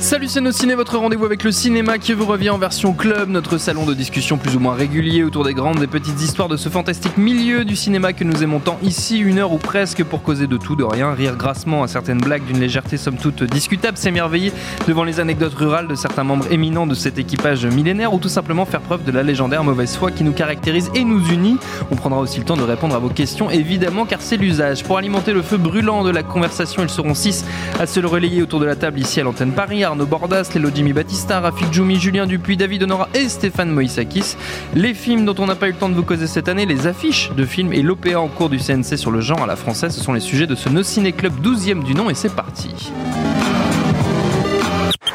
Salut c'est nos ciné, votre rendez-vous avec le cinéma qui vous revient en version club, notre salon de discussion plus ou moins régulier autour des grandes et petites histoires de ce fantastique milieu du cinéma que nous aimons tant ici, une heure ou presque pour causer de tout, de rien, rire grassement à certaines blagues d'une légèreté somme toute discutable, s'émerveiller devant les anecdotes rurales de certains membres éminents de cet équipage millénaire ou tout simplement faire preuve de la légendaire mauvaise foi qui nous caractérise et nous unit. On prendra aussi le temps de répondre à vos questions évidemment car c'est l'usage. Pour alimenter le feu brûlant de la conversation, ils seront six à se le relayer autour de la table ici à l'antenne Paris. Arnaud Bordas, Lélo Jimmy Battista, Rafik Djoumi, Julien Dupuis, David Honora et Stéphane Moïsakis. Les films dont on n'a pas eu le temps de vous causer cette année, les affiches de films et l'OPA en cours du CNC sur le genre à la française, ce sont les sujets de ce No Ciné Club 12e du nom et c'est parti.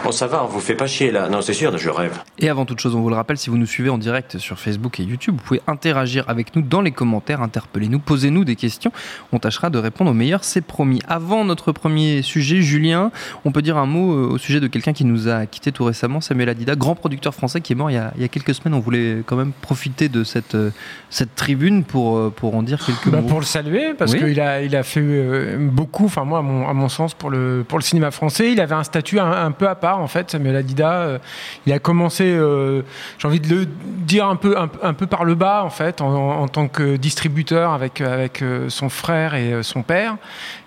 Bon, ça va, on vous fait pas chier là. Non, c'est sûr, je rêve. Et avant toute chose, on vous le rappelle, si vous nous suivez en direct sur Facebook et YouTube, vous pouvez interagir avec nous dans les commentaires, interpellez-nous, posez-nous des questions. On tâchera de répondre au meilleur, c'est promis. Avant notre premier sujet, Julien, on peut dire un mot euh, au sujet de quelqu'un qui nous a quitté tout récemment, Samuel Adida, grand producteur français qui est mort il y a, il y a quelques semaines. On voulait quand même profiter de cette, euh, cette tribune pour, euh, pour en dire quelques Bah, mots. pour le saluer, parce Oui. qu'il a, il a fait beaucoup, enfin moi, à mon, à mon sens, pour le, pour le cinéma français. Il avait un statut un, un peu à part, en fait, Samuel Adida. Euh, il a commencé, euh, j'ai envie de le dire un peu, un, un peu par le bas, en fait, en, en tant que distributeur avec, avec euh, son frère et son père.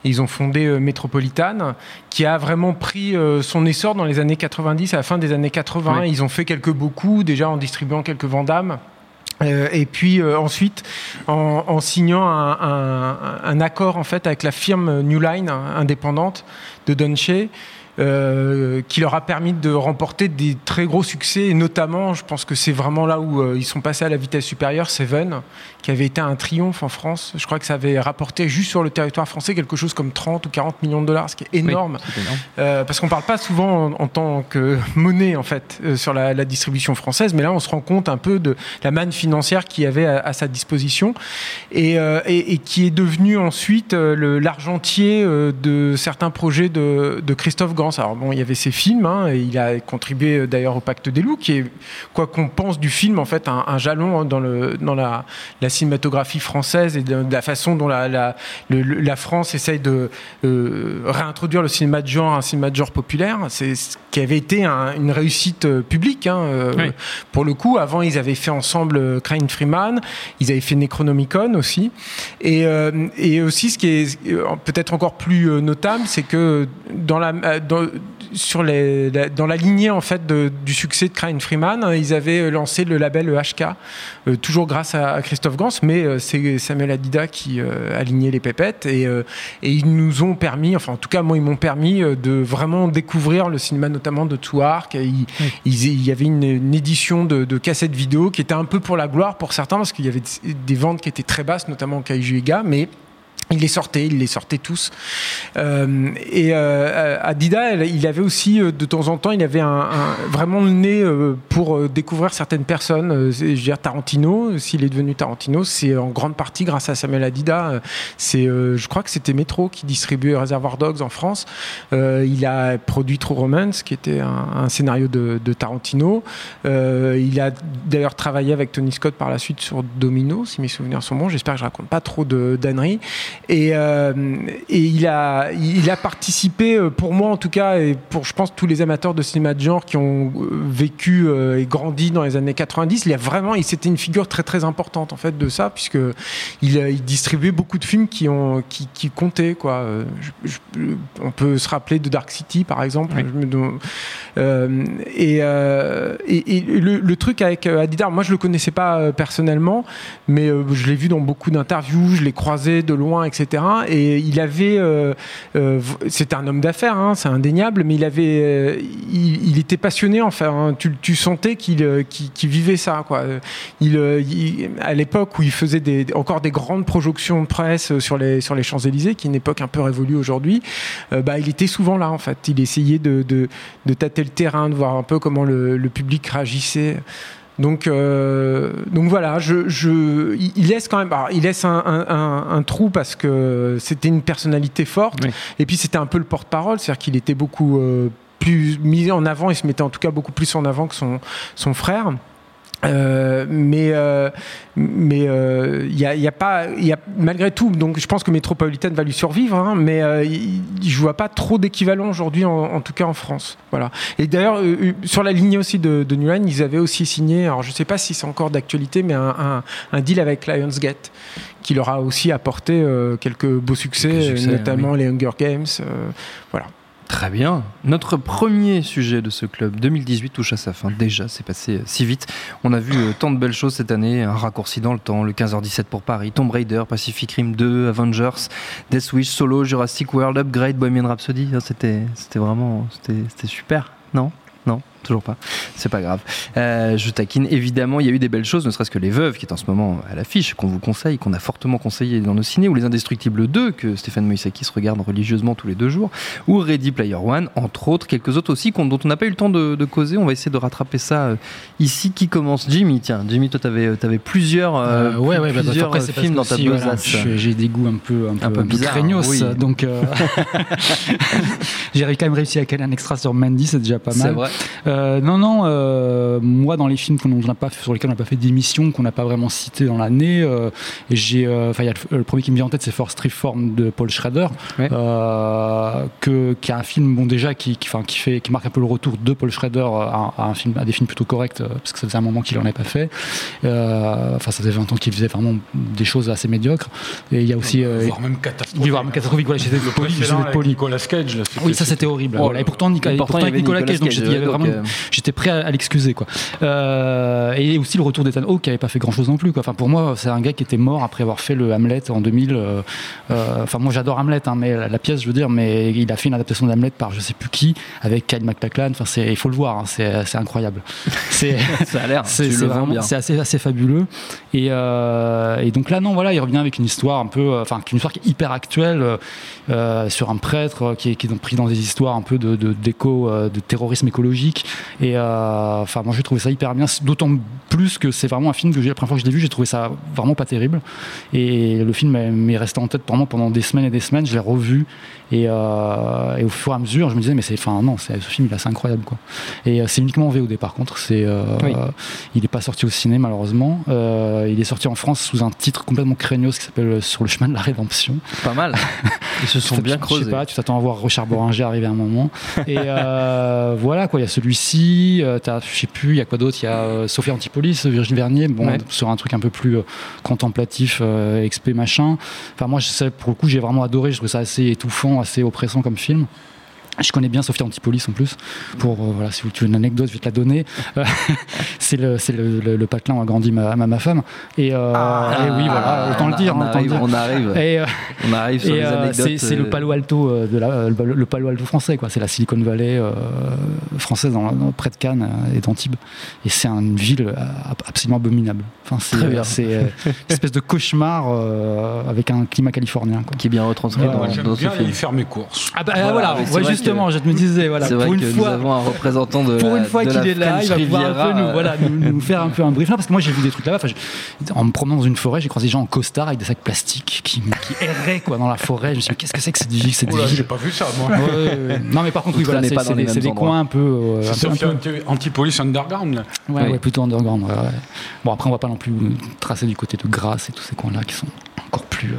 Et ils ont fondé Métropolitane, qui a vraiment pris son essor dans les années 90, à la fin des années 80. Oui. Ils ont fait quelques beaux coups, déjà en distribuant quelques Vandamme. Euh, et puis euh, ensuite, en, en signant un, un- un accord en fait avec la firme New Line hein, indépendante de Donche, euh, qui leur a permis de remporter des très gros succès. Et notamment, je pense que c'est vraiment là où euh, ils sont passés à la vitesse supérieure, Seven, qui avait été un triomphe en France. Je crois que ça avait rapporté juste sur le territoire français quelque chose comme 30 ou 40 millions de dollars, ce qui est énorme. Oui, c'est énorme. Euh, parce qu'on parle pas souvent en, en tant que monnaie en fait euh, sur la, la distribution française, mais là on se rend compte un peu de la manne financière qu'il y avait à, à sa disposition et, euh, et- et qui est devenu ensuite l'argentier de certains projets de, de Christophe Gans. Alors bon, il y avait ses films, hein, et il a contribué d'ailleurs au Pacte des loups, qui est quoi qu'on pense du film en fait un, un jalon hein, dans, le, dans la, la cinématographie française et de, de la façon dont la, la, le- le- la France essaye de euh, réintroduire le cinéma de genre, un cinéma de genre populaire. C'est ce qui avait été un- une réussite euh, publique. hein, euh, Oui. Pour le coup, avant, ils avaient fait ensemble Crane Freeman, ils avaient fait Necronomicon aussi. Et, et aussi, ce qui est peut-être encore plus notable, c'est que dans la, dans, sur les, dans la lignée en fait de- du succès de Crane Freeman, euh, ils avaient lancé le label HK, euh, toujours grâce à, à Christophe Gans, mais euh, c'est Samuel Adida qui euh, a aligné les pépettes et, euh, et ils nous ont permis, enfin en tout cas moi ils m'ont permis euh, de vraiment découvrir le cinéma notamment de Touark. Il, il y avait une, une édition de, de cassettes vidéo qui était un peu pour la gloire pour certains parce qu'il y avait des, ventes qui étaient très basses, notamment Kaiju Ega, mais il les sortait, il les sortait tous. Euh, et euh, il avait aussi euh, de temps en temps, il avait vraiment le nez euh, pour découvrir certaines personnes. Je veux dire Tarantino, s'il est devenu Tarantino, c'est en grande partie grâce à Samuel Adida. C'est, je crois que c'était Metro qui distribuait Reservoir Dogs en France. Il a produit True Romance, qui était un, scénario de, Tarantino. Il a d'ailleurs travaillé avec Tony Scott par la suite sur Domino, si mes souvenirs sont bons. J'espère que je raconte pas trop de. Et, euh, et il, a, il a participé, euh, pour moi en tout cas, et pour je pense tous les amateurs de cinéma de genre qui ont euh, vécu et grandi dans les années 90, il a vraiment, il c'était une figure très très importante en fait de ça, puisque il, distribuait beaucoup de films qui ont qui, qui comptaient quoi. Je- je- on peut se rappeler de Dark City par exemple. Oui. Je me dem- Euh, et, euh, et, et le, le truc avec Hadidar, moi je le connaissais pas personnellement, mais je l'ai vu dans beaucoup d'interviews, je l'ai croisé de loin, etc. Et il avait, euh, euh, c'était un homme d'affaires, hein, c'est indéniable, mais il avait, euh, il, était passionné enfin. hein. tu, sentais qu'il euh, qu'il- vivait ça, quoi. Il, euh, il- à l'époque où il faisait encore des grandes projections de presse sur les sur les Champs Élysées, qui est une époque un peu révolue aujourd'hui, bah il était souvent là en fait. Il essayait de, de, de tâter le terrain, de voir un peu comment le, le public réagissait. Donc, euh, donc voilà, je, je, il laisse quand même, alors, il laisse un, un- un- un trou parce que c'était une personnalité forte, Oui. et puis c'était un peu le porte-parole, c'est-à-dire qu'il était beaucoup euh, plus mis en avant, il se mettait en tout cas beaucoup plus en avant que son, son frère. Euh, mais euh, mais euh, il y, a, il y a pas il y a malgré tout donc je pense que Métropolitaine va lui survivre hein, mais euh, je vois pas trop d'équivalent aujourd'hui en, en tout cas en France. Voilà. Et d'ailleurs euh, euh, sur la ligne aussi de, de New Line ils avaient aussi signé alors je sais pas si c'est encore d'actualité mais un, un, un deal avec Lionsgate qui leur a aussi apporté euh, quelques beaux succès, Quelques succès, euh, notamment les Hunger Games euh, voilà Très bien. Notre premier sujet de ce club 2018 touche à sa fin. Déjà, c'est passé si vite. On a vu euh, tant de belles choses cette année. Un raccourci dans le temps, le 15h17 pour Paris, Tomb Raider, Pacific Rim 2, Avengers, Death Wish, Solo, Jurassic World, Upgrade, Bohemian Rhapsody. Ah, C'était, vraiment, c'était, super. Non? Toujours pas. C'est pas grave. Euh, je taquine. Évidemment, il y a eu des belles choses, ne serait-ce que Les Veuves, qui est en ce moment à l'affiche, qu'on vous conseille, qu'on a fortement conseillé dans nos ciné, ou Les Indestructibles 2, que Stéphane Moïsaki se regarde religieusement tous les deux jours, ou Ready Player One, entre autres, quelques autres aussi dont on n'a pas eu le temps de, de causer. On va essayer de rattraper ça euh, ici. Qui commence Jimmy, tiens, Jimmy, toi, t'avais avais plusieurs, euh, Euh, ouais, ouais, bah, plusieurs après, euh, c'est films dans ta voilà, besace. je- J'ai des goûts un peu, un peu, Un peu un peu bizarres, craignos, oui. donc euh, j'ai quand même réussi à caler un extra sur Mandy, c'est déjà pas C'est mal. vrai. Euh, non, non, euh, moi dans les films qu'on n'a pas, sur lesquels on n'a pas fait d'émission, qu'on n'a pas vraiment cité dans l'année, euh, j'ai, euh, enfin, il y a le, le premier qui me vient en tête, c'est Force Reform de Paul Schrader, Ouais. euh, que, qui est un film, bon déjà, qui, qui, enfin, qui fait, qui marque un peu le retour de Paul Schrader à, à un film, à des films plutôt corrects, euh, parce que ça faisait un moment qu'il en avait pas fait. Euh, Enfin, ça faisait 20 ans qu'il faisait vraiment des choses assez médiocres. Et il y a aussi, euh, voire même catastrophique. oui, voire même catastrophique. Voilà, j'étais poli. Nicolas Cage. là, Oui, ça c'était horrible. Oh Voilà. là Et pourtant, Nicolas, Et et pourtant, pourtant, il y avec avait Nicolas Cage, donc il y avait vraiment, euh, j'étais prêt à, à l'excuser quoi. Euh, et aussi le retour d'Ethan Hawke qui avait pas fait grand chose non plus quoi. Enfin pour moi, c'est un gars qui était mort après avoir fait le Hamlet en 2000. euh, euh, Enfin moi j'adore Hamlet, hein, mais la, la pièce, je veux dire, mais il a fait une adaptation d'Hamlet par je sais plus qui avec Kyle MacLachlan. Enfin c'est, il faut le voir, hein, c'est, c'est incroyable. C'est Ça a l'air. c'est tu c'est vraiment- c'est assez, assez fabuleux. Et, euh, et donc là, non, voilà, il revient avec une histoire un peu, euh, enfin, une histoire qui est hyper actuelle euh, sur un prêtre qui est, qui est pris dans des histoires un peu de, de d'éco, euh, de terrorisme écologique. Et euh, enfin, moi, j'ai trouvé ça hyper bien. D'autant plus que c'est vraiment un film que la première fois que je l'ai vu, j'ai trouvé ça vraiment pas terrible. Et le film m'est- resté en tête pendant des semaines et des semaines. Je l'ai revu et, euh, et au fur et à mesure, je me disais, mais c'est, enfin, non, ce film, il est assez incroyable, quoi. Et euh, c'est uniquement en VOD par contre. C'est, euh, Oui. il n'est pas sorti au ciné malheureusement. Euh, il est sorti en France sous un titre complètement craignos qui s'appelle Sur le chemin de la rédemption. Pas mal. Ils se sont bien Je creusés. sais pas, tu t'attends à voir Richard Boringer arriver à un moment. Et voilà quoi, il y a celui-ci. t'as, je sais plus, il y a quoi d'autre? Il y a Sophie Antipolis, Virginie Vernier, bon, Ouais. sur un truc un peu plus contemplatif, expé machin. Enfin moi, je sais, pour le coup, j'ai vraiment adoré. Je trouve ça assez étouffant, assez oppressant comme film. Je connais bien Sophie Antipolis en plus. Pour euh, voilà, si tu veux une anecdote, je vais te la donner. Euh, c'est le, c'est le, le, le patelin où a grandi ma, ma, ma femme. Et, euh, et oui, voilà, autant on, le dire. On hein, arrive, dire. on arrive, Et, euh, on arrive sur et, les anecdotes. c'est, c'est le Palo Alto euh, de la, le, le Palo Alto français quoi. C'est la Silicon Valley euh, française dans, dans- près de Cannes et d'Antibes. Et c'est une ville absolument abominable. Enfin, c'est, Très bien. c'est euh, une espèce de cauchemar euh, avec un climat californien. Quoi. qui est bien retranscrit dans, dans ce bien film. aller faire mes courses. Ah bah Voilà, ouais, vrai justement, je me disais voilà, C'est vrai pour une que fois. nous avons un représentant de pour la- une fois de qu'il la est là, il va pouvoir un peu nous, euh, voilà, nous, nous faire un peu un brief. Non, parce que moi j'ai vu des trucs là-bas. En me promenant dans une forêt, j'ai croisé des gens en costard avec des sacs plastiques qui, qui erraient quoi, dans la forêt. Je me suis dit, mais qu'est-ce que c'est que cette ville, cette ville j'ai pas vu ça, moi. Non, mais par contre, oui, voilà, c'est des, coins un peu. euh, C'est un peu- Sophie un peu- Anti- Antipolis Underground. Ouais, plutôt underground. Bon, après, on va pas non plus tracer du côté de Grasse et tous ces coins-là qui sont encore plus.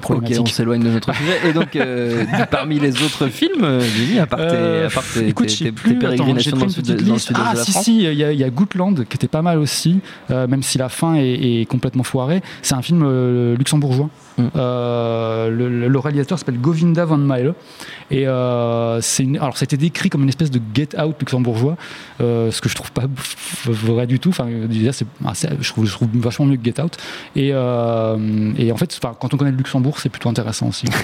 Problématique. on s'éloigne de notre sujet. Et donc, euh, parmi les autres films, euh, Jimmy, à part tes, Euh, à part tes, écoute, tes- je sais tes- plus, tes attends, j'ai pérégrinations dans le sud de, dans le sud-est Ah de la si France. si, il y, a- il y a Gootland qui était pas mal aussi, euh, même si la fin est, est complètement foirée. C'est un film euh, luxembourgeois. Mm. Euh, le, réalisateur s'appelle Govinda van Melle et euh, une, alors c'était décrit comme une espèce de Get Out luxembourgeois, euh, ce que je trouve pas vrai du tout. Enfin, déjà, ah, je, trouve, je trouve vachement mieux que Get Out. Et, euh, et en fait, quand on connaît le Luxembourg, c'est plutôt intéressant aussi.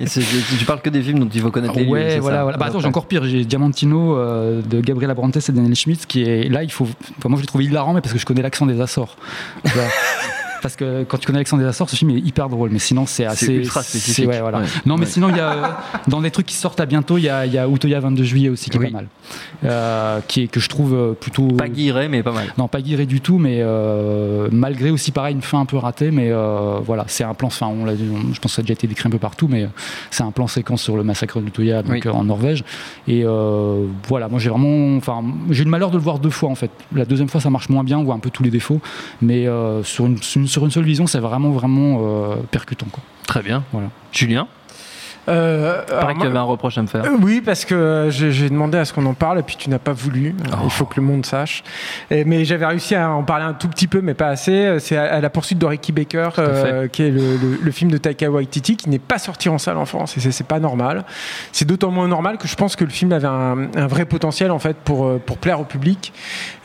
Et tu parles que des films dont il faut connaître les lieux, ouais, voilà, ça voilà. Bah, attends, j'ai encore pire. J'ai Diamantino euh, de Gabriel Abrantes et Daniel Schmidt qui est là. Il faut. Enfin, moi, je l'ai trouvé hilarant, mais parce que je connais l'accent des Açores. Parce que quand tu connais l'accent des Açores, ce film est hyper drôle, mais sinon c'est assez ultra c'est- spécifique. ouais, voilà. Ouais. Non, mais Ouais. sinon il y a euh, dans les trucs qui sortent à bientôt, il y a, il y a Utoya 22 juillet aussi qui est Oui. pas mal, Euh, qui est que je trouve euh, plutôt Pas guiré, mais pas mal. non, pas guiré du tout, mais euh, malgré aussi pareil une fin un peu ratée, mais euh, voilà, c'est un plan. Enfin, on l'a, je pense que ça a déjà été décrit un peu partout, mais c'est un plan séquence sur le massacre de Toya, donc Oui. euh, en Norvège. Et voilà, moi j'ai vraiment, enfin, j'ai eu le malheur de le voir deux fois en fait. La deuxième fois, ça marche moins bien, on voit un peu tous les défauts, mais sur une, une- sur une seule vision, c'est vraiment vraiment euh, percutant. Quoi. Très bien. Voilà. Julien, Euh, il paraît alors que tu avais un reproche à me faire. Euh, Oui, parce que euh, j'ai demandé à ce qu'on en parle et puis tu n'as pas voulu. Euh, Oh. Il faut que le monde sache. Et- mais j'avais réussi à en parler un tout petit peu, mais pas assez. C'est à, à la poursuite de Ricky Baker, euh, qui est le, le- le film de Taika Waititi, qui n'est pas sorti en salle en France. Et c'est- pas normal. C'est d'autant moins normal que je pense que le film avait un, un vrai potentiel en fait pour pour plaire au public.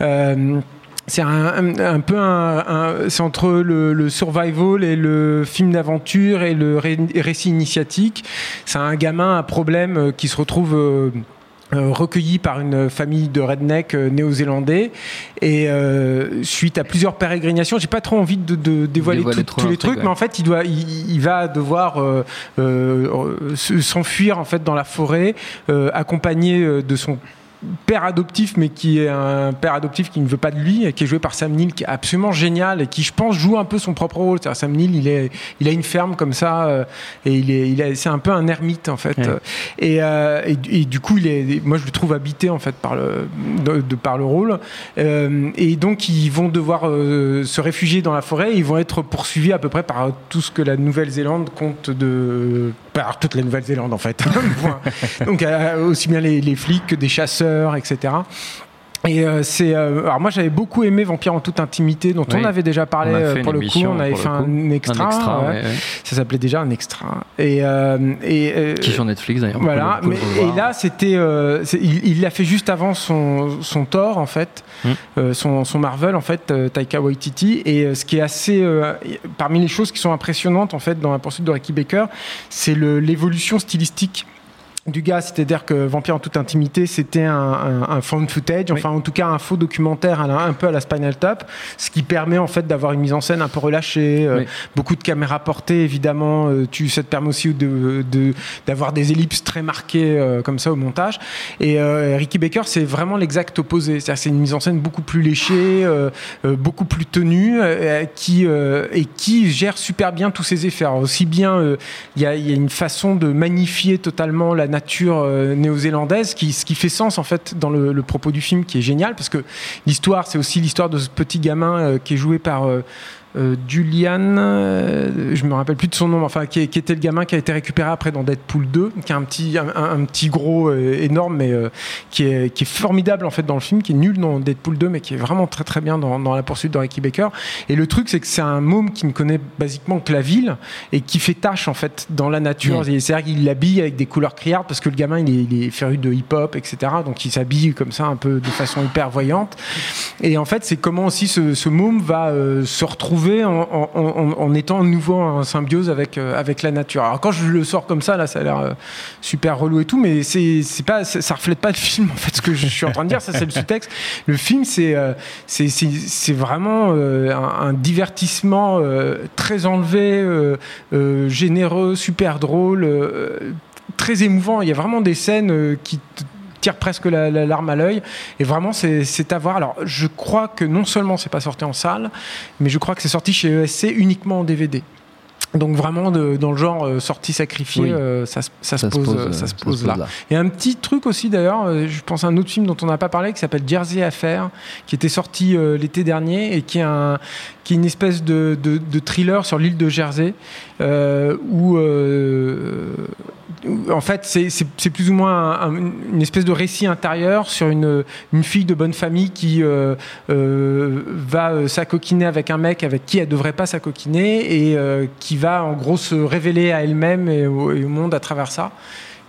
Euh, c'est un, peu un, un- c'est entre le, le survival et le film d'aventure et le ré- récit initiatique. C'est un gamin à problème euh, qui se retrouve euh, euh, recueilli par une famille de redneck néo-zélandais et euh, suite à plusieurs pérégrinations, j'ai pas trop envie de, de dévoiler Dévoiler tout- trop tous les trucs, ouais. mais en fait il doit, il, il va devoir euh, euh, se- s'enfuir en fait dans la forêt, accompagné de son père adoptif, mais qui est un père adoptif qui ne veut pas de lui, et qui est joué par Sam Neill, qui est absolument génial et qui, je pense, joue un peu son propre rôle. C'est-à-dire, Sam Neill, il, est, il a une ferme comme ça, euh, et il est, il c'est un peu un ermite en fait. Ouais. Et, euh, et, et du coup, il est, moi, je le trouve habité en fait par le, de, de- par le rôle. Euh, et donc, ils vont devoir euh, se réfugier dans la forêt. Et ils vont être poursuivis à peu près par tout ce que la Nouvelle-Zélande compte de, par toute la Nouvelle-Zélande en fait. Point. donc, euh, aussi bien les flics que des chasseurs, etc. Et euh, c'est euh, alors moi j'avais beaucoup aimé Vampire en toute intimité dont Oui. on avait déjà parlé euh, pour le coup on avait fait un extra, Un extra, ouais. ça s'appelait déjà un extra et euh, et euh, Qui est sur Netflix d'ailleurs. voilà, mais, et là c'était, euh, il l'a fait juste avant son son Thor en fait, Hmm. son, son Marvel en fait, Taika Waititi. Et ce qui est assez, euh, parmi les choses qui sont impressionnantes en fait dans la poursuite de Ricky Baker, c'est l'évolution stylistique du gars, c'est-à-dire que Vampire en toute intimité, c'était un, un, un found footage, enfin en tout cas un faux documentaire un peu à la Spinal Tap, ce qui permet en fait d'avoir une mise en scène un peu relâchée, euh, beaucoup de caméras portées évidemment, euh, tu, ça te permet aussi de, de- d'avoir des ellipses très marquées euh, comme ça au montage. Et euh, Ricky Baker, c'est vraiment l'exact opposé, c'est-à-dire c'est une mise en scène beaucoup plus léchée, beaucoup plus tenue, qui et qui gère super bien tous ses effets. Alors, aussi bien, il y, a, il y a une façon de magnifier totalement la nature euh, néo-zélandaise, qui, ce qui fait sens en fait dans le, le propos du film, qui est génial, parce que l'histoire, c'est aussi l'histoire de ce petit gamin euh, qui est joué par euh, Julian, euh, je me rappelle plus de son nom, enfin qui, était le gamin qui a été récupéré après dans Deadpool 2, qui est un petit, un, petit gros euh, énorme, mais euh, qui, est, qui est formidable en fait dans le film, qui est nul dans Deadpool 2, mais qui est vraiment très très bien dans, dans la poursuite de Ricky Baker. Et le truc, c'est que c'est un môme qui ne connaît basiquement que la ville et qui fait tâche en fait dans la nature. C'est-à-dire qu'il l'habille avec des couleurs criardes parce que le gamin il est, il est féru de hip-hop, etc. Donc il s'habille comme ça un peu de façon hyper voyante. Et en fait, c'est comment aussi ce, ce môme va euh, se retrouver en, en- en- étant nouveau en symbiose avec, euh, avec la nature. Alors quand je le sors comme ça, là, ça a l'air euh, super relou et tout, mais c'est c'est pas, ça, reflète pas le film en fait. Ce que je suis en train de dire, ça c'est le sous-texte. Le film, c'est euh, c'est c'est- vraiment un, divertissement très enlevé, généreux, super drôle, très émouvant. Il y a vraiment des scènes qui tirent presque la, la larme à l'œil. Et vraiment, c'est à voir. Alors, je crois que non seulement c'est pas sorti en salle, mais je crois que c'est sorti chez ESC uniquement en DVD. Donc vraiment de- dans le genre euh, sortie sacrifiée, Oui. euh, ça, se- ça se Ça se pose, pose, ça se pose là. là. Et un petit truc aussi d'ailleurs, euh, je pense à un autre film dont on n'a pas parlé qui s'appelle Jersey Affair, qui était sorti euh, l'été dernier et qui est, un, qui est une espèce de, de- de thriller sur l'île de Jersey où, en fait c'est- plus ou moins un- un- une espèce de récit intérieur sur une, fille de bonne famille qui euh, euh, va euh, s'acoquiner avec un mec avec qui elle devrait pas s'acoquiner et qui va en gros se révéler à elle-même et au, monde à travers ça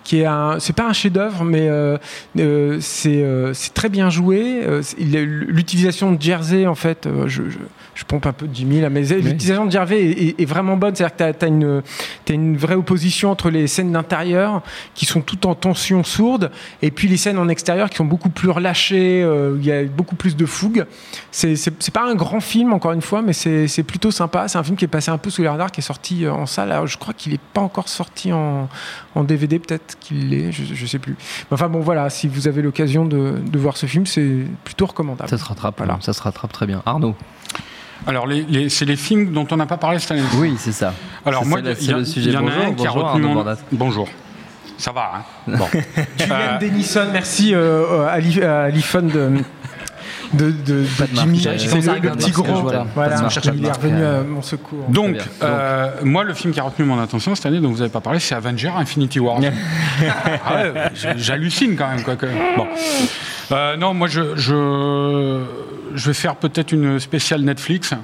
qui est c'est pas un chef-d'œuvre mais c'est très bien joué. L'utilisation de Jersey en fait je, je pompe un peu de Jimmy là mais l'utilisation de Jersey est, est- est vraiment bonne. C'est-à-dire que tu as, une vraie opposition entre les scènes d'intérieur qui sont toutes en tension sourde et puis les scènes en extérieur qui sont beaucoup plus relâchées euh, où il y a beaucoup plus de fougue. C'est pas un grand film encore une fois mais c'est plutôt sympa. C'est un film qui est passé un peu sous les radars qui est sorti euh, en salle. Alors je crois qu'il est pas encore sorti en, en DVD peut-être qu'il l'est je, je sais plus. Mais enfin bon voilà. Si vous avez l'occasion de, de voir ce film c'est plutôt recommandable. Ça se rattrape, Voilà. ça se rattrape très bien. Arnaud. Alors, les, les- c'est les films dont on n'a pas parlé cette année. Oui, c'est ça. Alors, moi, il y, a- le sujet. y en a Bonjour, un qui a retenu mon... Bonjour. Ça va, hein Bon. Julian Euh, Denison merci euh, à l'i- à l'iPhone de de, de, de. Jimmy c'est le, le petit gros voilà de il est revenu euh, à mon secours Donc, euh, moi, le film qui a retenu mon attention cette année, dont vous n'avez pas parlé, c'est Avenger Infinity War. Ah ouais, J'hallucine quand même. Quoi, que- Bon. Euh, non, moi, je, je, je vais faire peut-être une spéciale Netflix.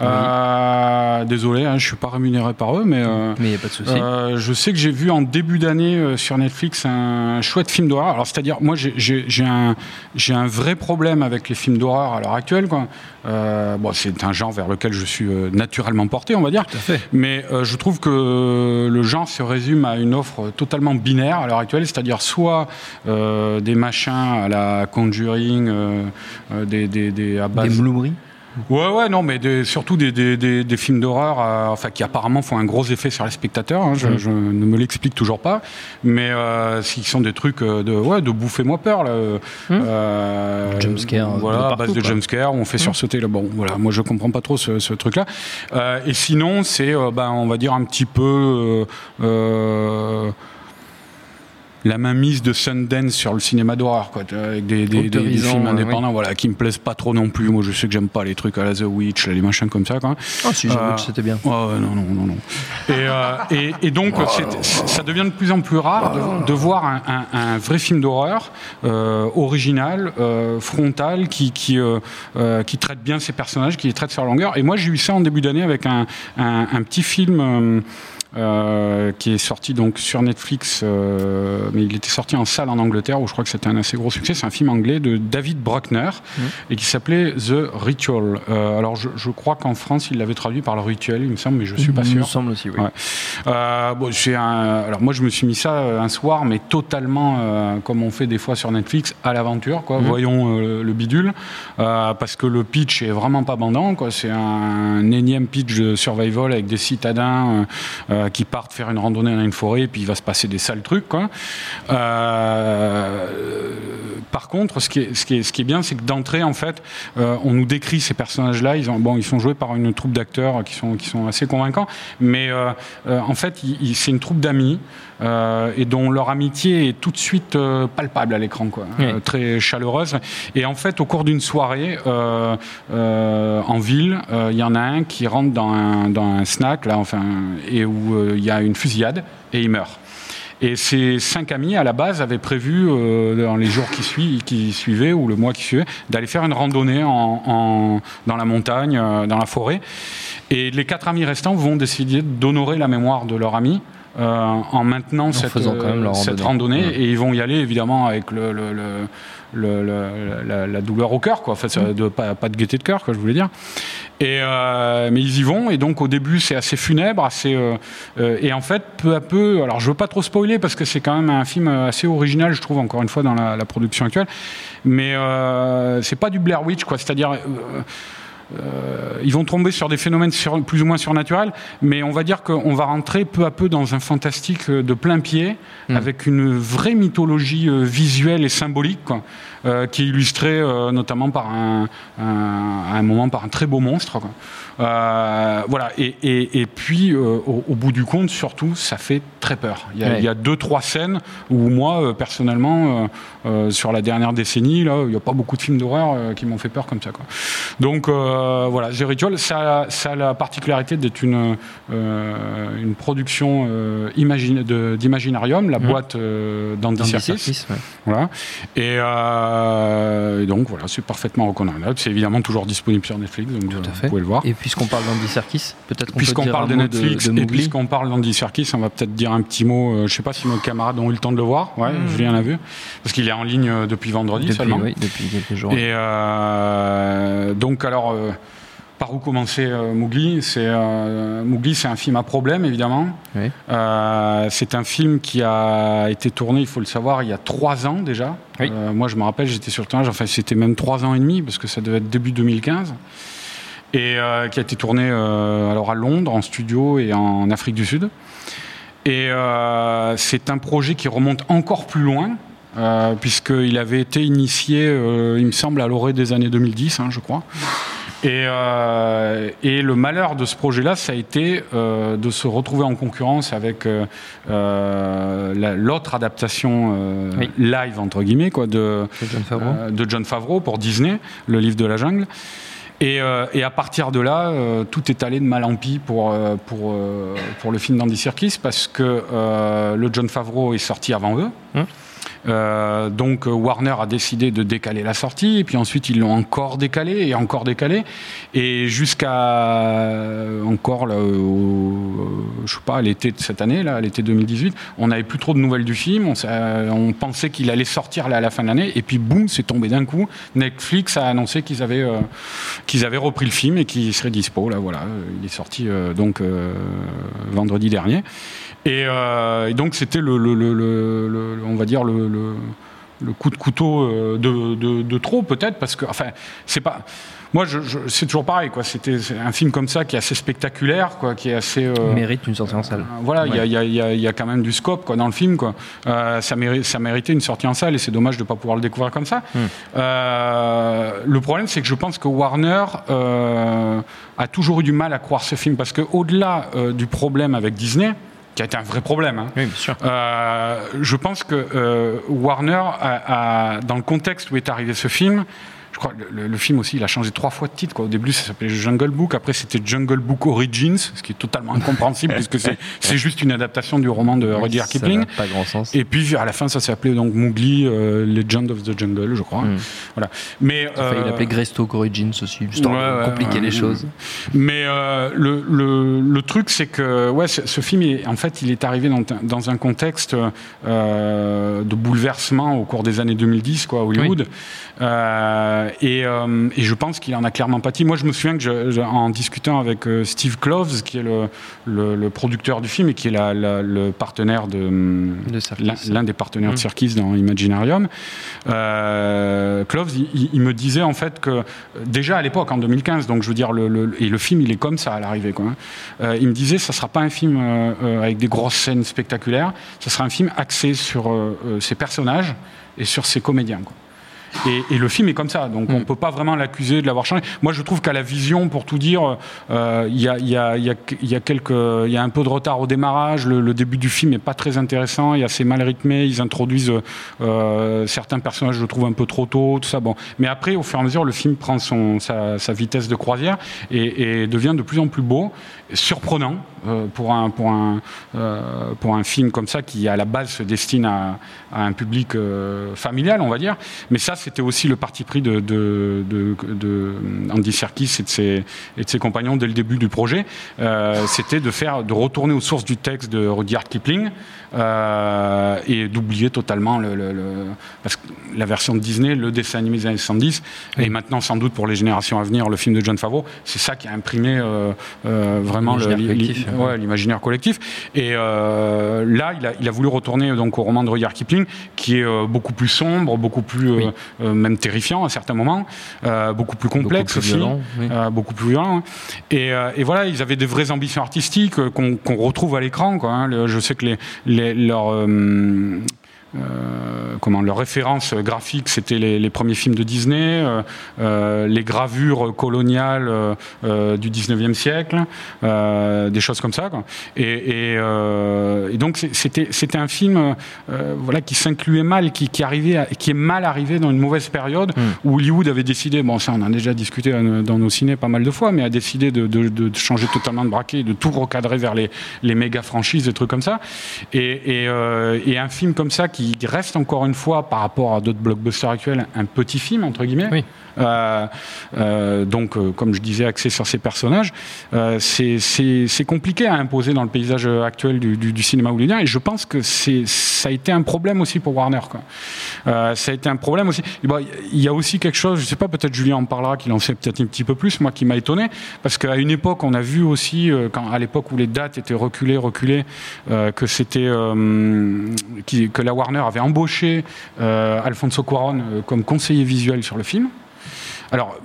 Euh, désolé, hein, je suis pas rémunéré par eux, mais, euh, Mais il n'y a pas de souci. euh, je sais que j'ai vu en début d'année sur Netflix un chouette film d'horreur. Alors, c'est-à-dire, moi, j'ai- un, j'ai un vrai problème avec les films d'horreur à l'heure actuelle. Quoi. Bon, c'est un genre vers lequel je suis naturellement porté, on va dire. Mais euh, je trouve que le genre se résume à une offre totalement binaire à l'heure actuelle, c'est-à-dire soit des machins à la Conjuring, des, des, des, à base- Des Ouais, ouais, non, mais des- surtout des, des, des, des films d'horreur, euh, enfin qui apparemment font un gros effet sur les spectateurs. hein, je, je ne me l'explique toujours pas, mais euh, qui sont des trucs euh, de ouais, de bouffer-moi peur là. Euh, Jumpscare, euh, voilà, de à partout, base de jumpscare, on fait sursauter là. Bon, voilà, moi je comprends pas trop ce, ce truc-là. Euh, et sinon, c'est, ben, on va dire un petit peu. La mainmise de Sundance sur le cinéma d'horreur, quoi, tu vois, avec des, des, des- films indépendants, voilà, qui me plaisent pas trop non plus. Moi, je sais que j'aime pas les trucs à la The Witch, les machins comme ça, quoi. Ah, si, j'avoue Euh, que c'était bien. Ouais, ouais, non, non, non, non. Et, euh, et, et donc, c'est- ça devient de plus en plus rare de, de voir un, un- un vrai film d'horreur euh, original, euh, frontal, qui, qui, euh, euh, qui traite bien ses personnages, qui les traite sur la longueur. Et moi, j'ai eu ça en début d'année avec un, un, un petit film. Euh, qui est sorti donc sur Netflix, euh, mais il était sorti en salle en Angleterre où je crois que c'était un assez gros succès. C'est un film anglais de David Bruckner et qui s'appelait The Ritual. Euh, alors je, je crois qu'en France il l'avait traduit par le rituel, il me semble, mais je suis pas Il me sûr. semble aussi, oui. Ouais. Bon, un, alors moi je me suis mis ça un soir, mais totalement comme on fait des fois sur Netflix, à l'aventure, quoi. Voyons euh, le bidule, parce que le pitch est vraiment pas bandant, quoi. C'est un énième pitch de survival avec des citadins euh, euh, qui partent faire une randonnée dans une forêt, et puis il va se passer des sales trucs. Euh, par contre, ce qui est, bien, c'est que d'entrée, en fait, euh, on nous décrit ces personnages-là. Ils, sont joués par une troupe d'acteurs qui sont, qui sont assez convaincants, mais en fait, c'est une troupe d'amis euh, et dont leur amitié est tout de suite euh, palpable à l'écran, quoi, Oui. Euh, très chaleureuse. Et en fait, au cours d'une soirée en ville, il y en a un qui rentre dans un, dans un snack là, enfin, et où il y a une fusillade et il meurt. Et ces cinq amis, à la base, avaient prévu, euh, dans les jours qui, qui suivaient, ou le mois qui suivait, d'aller faire une randonnée en, en- dans la montagne, euh, dans la forêt. Et les quatre amis restants vont décider d'honorer la mémoire de leur ami. Euh, en maintenant cette, faisant quand même leur cette randonnée. randonnée et ils vont y aller évidemment avec le, le- le- le- le- la, la douleur au cœur quoi. En fait ça- de, pas, pas de gaieté de cœur quoi je voulais dire. Et euh, mais ils y vont et donc au début c'est assez funèbre assez euh, euh, et en fait peu à peu alors je veux pas trop spoiler parce que c'est quand même un film assez original je trouve encore une fois dans la, la production actuelle mais c'est pas du Blair Witch quoi. C'est-à-dire euh, ils vont tomber sur des phénomènes sur- plus ou moins surnaturels, mais on va dire qu'on va rentrer peu à peu dans un fantastique de plein pied, Mm. avec une vraie mythologie euh, visuelle et symbolique, quoi, euh, qui est illustrée euh, notamment par un, un- à un moment par un très beau monstre. quoi. Euh, voilà, et, et- et puis euh, au, au bout du compte, surtout, ça fait très peur. Il y a, Ouais. il y a deux, trois scènes où moi, euh, personnellement, sur la dernière décennie, là, il n'y a pas beaucoup de films d'horreur qui m'ont fait peur comme ça. Quoi. Donc voilà, The Ritual, ça, ça a la particularité d'être une, une production d'Imaginarium, la Mhm. boîte d'Andy Serkis. Ouais. Voilà. Et, et donc voilà, c'est parfaitement recommandable. C'est évidemment toujours disponible sur Netflix, donc Tout à vous pouvez le voir. Et puisqu'on parle d'Andy Serkis, peut-être qu'on peut Puisqu'on dire parle un de Netflix de, et Mowgli. puisqu'on parle d'Andy Serkis, on va peut-être dire un petit mot. euh, je sais pas si nos camarades ont eu le temps de le voir. Ouais, Mhm. Julien l'a vu. Parce qu'il est en ligne euh, depuis vendredi depuis, seulement. oui, depuis quelques jours. Et euh, donc, alors, euh, par où commencer euh, Mowgli? C'est euh, Mowgli, c'est un film à problème, évidemment. Oui. Euh, c'est un film qui a été tourné, il faut le savoir, il y a trois ans déjà. Oui. Euh, moi, je me rappelle, j'étais sur le tournage, enfin, c'était même trois ans et demi, parce que ça devait être début 2015. Et euh, qui a été tourné euh, alors à Londres, en studio et en Afrique du Sud. Et euh, c'est un projet qui remonte encore plus loin, puisqu'il avait été initié, il me semble, à l'orée des années 2010, hein, je crois. Et, euh, et le malheur de ce projet-là, ça a été euh, de se retrouver en concurrence avec euh, la- l'autre adaptation Oui. live, entre guillemets, quoi, de, De Jon Favreau. de John Favreau pour Disney, le livre de la jungle. Et, euh, et à partir de là, euh, tout est allé de mal en pis pour, euh, pour, le film d'Andy Serkis parce que le John Favreau est sorti avant eux. Hum. Euh, donc euh, Warner a décidé de décaler la sortie et puis ensuite ils l'ont encore décalé et encore décalé et jusqu'à euh, encore là, au- je sais pas l'été de cette année là, l'été 2018, on n'avait plus trop de nouvelles du film, on, s'a- on pensait qu'il allait sortir là, à la fin de l'année et puis boum, c'est tombé d'un coup. Netflix a annoncé qu'ils avaient qu'ils avaient repris le film et qu'il serait dispo là voilà, il est sorti donc vendredi dernier. Et, euh, et donc c'était le, le- le- le- le- on va dire le, le- le coup de couteau euh, de, de- de trop peut-être parce que enfin c'est pas moi je, je- c'est toujours pareil quoi c'était un film comme ça qui est assez spectaculaire quoi qui est assez euh, mérite une sortie en salle. euh, Voilà, il y a- il y, a- y a- y a quand même du scope quoi, dans le film. Quoi. Euh, ça, mérite, ça méritait une sortie en salle et c'est dommage de ne pas pouvoir le découvrir comme ça. Euh, le problème, c'est que je pense que Warner euh, a toujours eu du mal à croire ce film parce qu'au-delà euh, du problème avec Disney, qui a été un vrai problème, hein, Oui, bien sûr. euh, je pense que euh, Warner, a, a- dans le contexte où est arrivé ce film, je crois que le, le- film aussi, il a changé trois fois de titre. Quoi. Au début, ça s'appelait Jungle Book, après c'était Jungle Book Origins, ce qui est totalement incompréhensible puisque c'est juste une adaptation du roman de Rudyard Ça Kipling. pas grand sens. Et puis à la fin, ça s'appelait donc Mowgli, euh, Legend of the Jungle, je crois. Mm. Voilà. Mais Il a failli euh, l'appeler Greystoke Origins aussi, histoire Ouais, compliquer les choses. Mais euh, le, le, le truc, c'est que ouais, ce, ce film, il est- en fait, il est arrivé dans, un- dans un contexte euh, de bouleversement au cours des années 2010, quoi, à Hollywood. Euh, et, euh, et je pense qu'il en a clairement pâti. Moi, je me souviens que je- je- en discutant avec euh, Steve Kloves, qui est le, le, le producteur du film et qui est la- la- le partenaire de, De l'un des partenaires de Mm. Serkis dans Imaginarium, euh, Kloves, il, me disait en fait que déjà à l'époque, en 2015, donc je veux dire, le, et le film, il est comme ça à l'arrivée, quoi. hein. Il me disait, ça sera pas un film avec des grosses scènes spectaculaires, ça sera un film axé sur ses personnages et sur ses comédiens, quoi. Et, et le film est comme ça, donc on ne peut pas vraiment l'accuser de l'avoir changé. Moi, je trouve qu'à la vision, pour tout dire, euh, il y, a, il y, a, il y, a, il y a quelques, il y a un peu de retard au démarrage. Le, le début du film est pas très intéressant. Il est assez mal rythmé. Ils introduisent euh, certains personnages, je trouve un peu trop tôt, tout ça. Bon, mais après, au fur et à mesure, le film prend son, sa, sa vitesse de croisière et, et devient de plus en plus beau, surprenant euh, pour un pour un euh, pour un film comme ça qui à la base se destine à, à un public euh, familial, on va dire. Mais ça, c'était aussi le parti pris de, de, de, de Andy Serkis et de, ses, et de ses compagnons dès le début du projet. C'était de faire, de retourner aux sources du texte de Rudyard Kipling euh, et d'oublier totalement le, le- le- parce que la version de Disney, le dessin animé des années 70, et maintenant sans doute pour les générations à venir, le film de John Favreau, c'est ça qui a imprimé euh, euh, vraiment L'imaginaire li- collectif, ouais. Et là, il a, il a voulu retourner donc au roman de Rudyard Kipling, qui est beaucoup plus sombre, beaucoup plus Oui. même terrifiant à certains moments, beaucoup plus complexe plus aussi, violent, oui. beaucoup plus violent. hein. Et, et voilà, ils avaient des vraies ambitions artistiques qu'on retrouve à l'écran. hein. Je sais que les, les- leurs euh, comment leurs références graphiques, c'était les, les premiers films de Disney, euh, euh, les gravures coloniales euh, du 19e siècle, des choses comme ça. quoi. Et, et, et donc c'était un film voilà qui s'incluait mal, qui, qui arrivait, à- qui est mal arrivé dans une mauvaise période où Hollywood avait décidé, bon ça on en a déjà discuté dans nos ciné pas mal de fois, mais a décidé de, de- de changer totalement de braquet, de tout recadrer vers les, les méga franchises, des trucs comme ça. Et un film comme ça qui reste encore une fois par rapport à d'autres blockbusters actuels un petit film entre guillemets. Oui. Euh, euh, donc, euh, comme je disais, axé sur ces personnages, c'est- compliqué à imposer dans le paysage actuel du, du- du cinéma hollywoodien. Et je pense que ça a été un problème aussi pour Warner. Quoi. Ça a été un problème aussi. Bon, Il y a aussi quelque chose, je sais pas, peut-être Julien en parlera, qu'il en sait peut-être un petit peu plus, moi qui m'a étonné, parce qu'à une époque, on a vu aussi, quand, à l'époque où les dates étaient reculées, reculées, que c'était qui- que la Warner avait embauché euh, Alfonso Cuarón euh, comme conseiller visuel sur le film. Alors,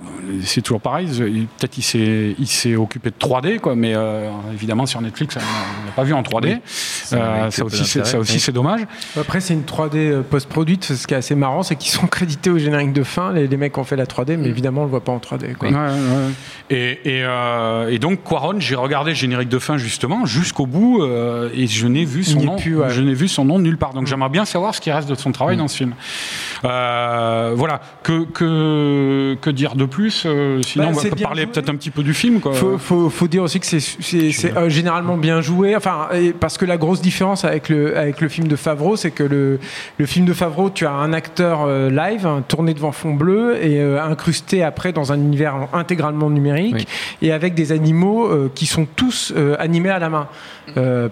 c'est toujours pareil, il- peut-être il s'est, occupé de 3D, quoi, mais euh, évidemment sur Netflix, on n'a pas vu en 3D. ça Euh, ça aussi, c'est, d'intérêt, ça aussi, oui. c'est dommage. Après, c'est une 3D euh, post-produite. Ce qui est assez marrant, c'est qu'ils sont crédités au générique de fin, les, les mecs qui ont fait la 3D, mais évidemment, on le voit pas en 3D. Quoi. Ouais, ouais, ouais. Et, et, euh, et donc Quaron, j'ai regardé le générique de fin justement jusqu'au bout euh, et je n'ai vu son nom, plus, ouais. je n'ai vu son nom nulle part. Donc j'aimerais bien savoir ce qui reste de son travail dans ce film. Euh, voilà. Que, que que dire de plus euh, Sinon, Bah, on va bien parler peut-être un petit peu du film. Quoi. Faut, faut, faut dire aussi que c'est- euh, généralement bien joué. Enfin, et parce que la grosse différence avec le, avec le film de Favreau, c'est que le, le film de Favreau, tu as un acteur euh, live, hein, tourné devant fond bleu et euh, incrusté après dans un univers intégralement numérique Oui. et avec des animaux euh, qui sont tous animés à la main.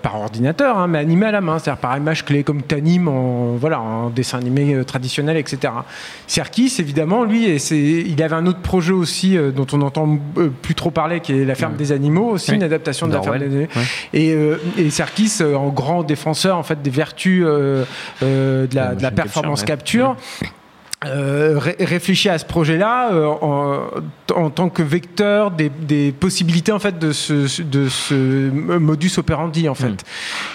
Par ordinateur, hein, mais animés à la main, c'est-à-dire par image clé, comme tu animes en, voilà, en dessin animé traditionnel, etc. Serkis, évidemment, lui, et il avait un autre projet aussi euh, dont on n'entend euh, plus trop parler, qui est La ferme des animaux, aussi une adaptation de La ferme des animaux. Et, euh, et Serkis, euh, en grand défenseur en fait des vertus de la, de performance capture, capture. Euh, ré- réfléchit à ce projet-là euh, en, en tant que vecteur des, des possibilités en fait de ce, de ce modus operandi en fait. Mm.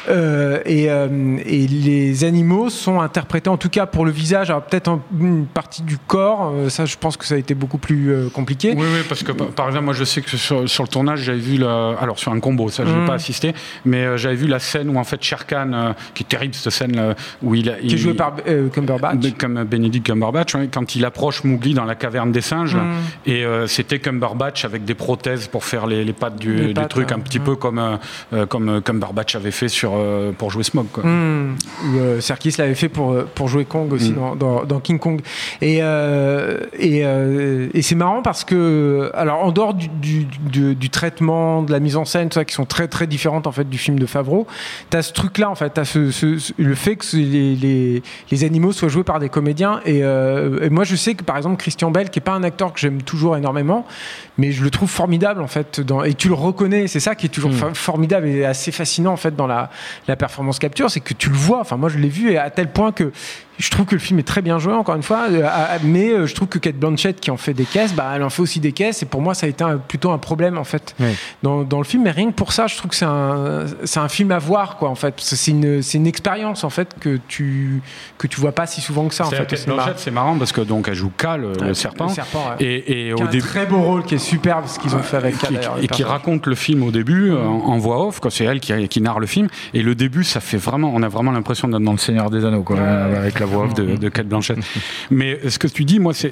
Euh, et, euh, et les animaux sont interprétés en tout cas pour le visage, alors peut-être une partie du corps. ça, je pense que ça a été beaucoup plus compliqué. Oui, oui, parce que par exemple, moi je sais que sur, sur le tournage, j'avais vu, la, alors sur un combo, ça je n'ai Mm. pas assisté, mais j'avais vu la scène où en fait Shere Khan, qui est terrible cette scène là, où il, a- Qui est il- joué par Cumberbatch. comme Benedict Cumberbatch, ouais, quand il approche Mowgli dans la caverne des singes, Mm. et euh, c'était Cumberbatch avec des prothèses pour faire les, les pattes du, Les du pattes, truc, ouais. un petit Mm. peu comme, euh, euh, comme euh, Cumberbatch avait fait sur, euh, pour jouer Smog. Quoi. Hmm. Ou, Serkis l'avait fait pour, pour jouer Kong aussi Mm. dans, dans- dans King Kong. Et, et, et c'est marrant parce que, alors en dehors du, du, du- du traitement, de la mise en scène, tout ça, qui sont très très différentes en fait du film de Favreau, tu as ce truc-là en fait, tu as ce, ce- ce- le fait que les, les, les animaux soient joués par des comédiens. Et, euh, et moi je sais que par exemple Christian Bell, qui est pas un acteur que j'aime toujours énormément, mais je le trouve formidable en fait. Dans, et tu le reconnais, c'est ça qui est toujours Mm. fa- formidable et assez fascinant en fait dans la, la performance capture, c'est que tu le vois. Enfin, moi je l'ai vu et à tel point que je trouve que le film est très bien joué, encore une fois. euh, mais euh, je trouve que Kate Blanchett, qui en fait des caisses, bah, elle en fait aussi des caisses. Et pour moi, ça a été un- plutôt un problème en fait Oui. dans, dans le film. Mais rien que pour ça, je trouve que c'est un, c'est un film à voir quoi en fait. C'est une, c'est une expérience en fait que tu que tu vois pas si souvent que ça en fait. Kate. Blanchett, c'est marrant parce que donc elle joue Cal, le, Ouais, serpent, le serpent, ouais. et, et Qui a un très beau rôle qui est superbe ce qu'ils ont fait avec qui, le et qui raconte le film au début euh, en, en voix off, quoi. C'est elle qui, qui narre le film. Et le début, ça fait vraiment, on a vraiment l'impression d'être dans le Seigneur des Anneaux, quoi, euh, avec la voix off de, de Kate Blanchett. Mais ce que tu dis, moi, c'est,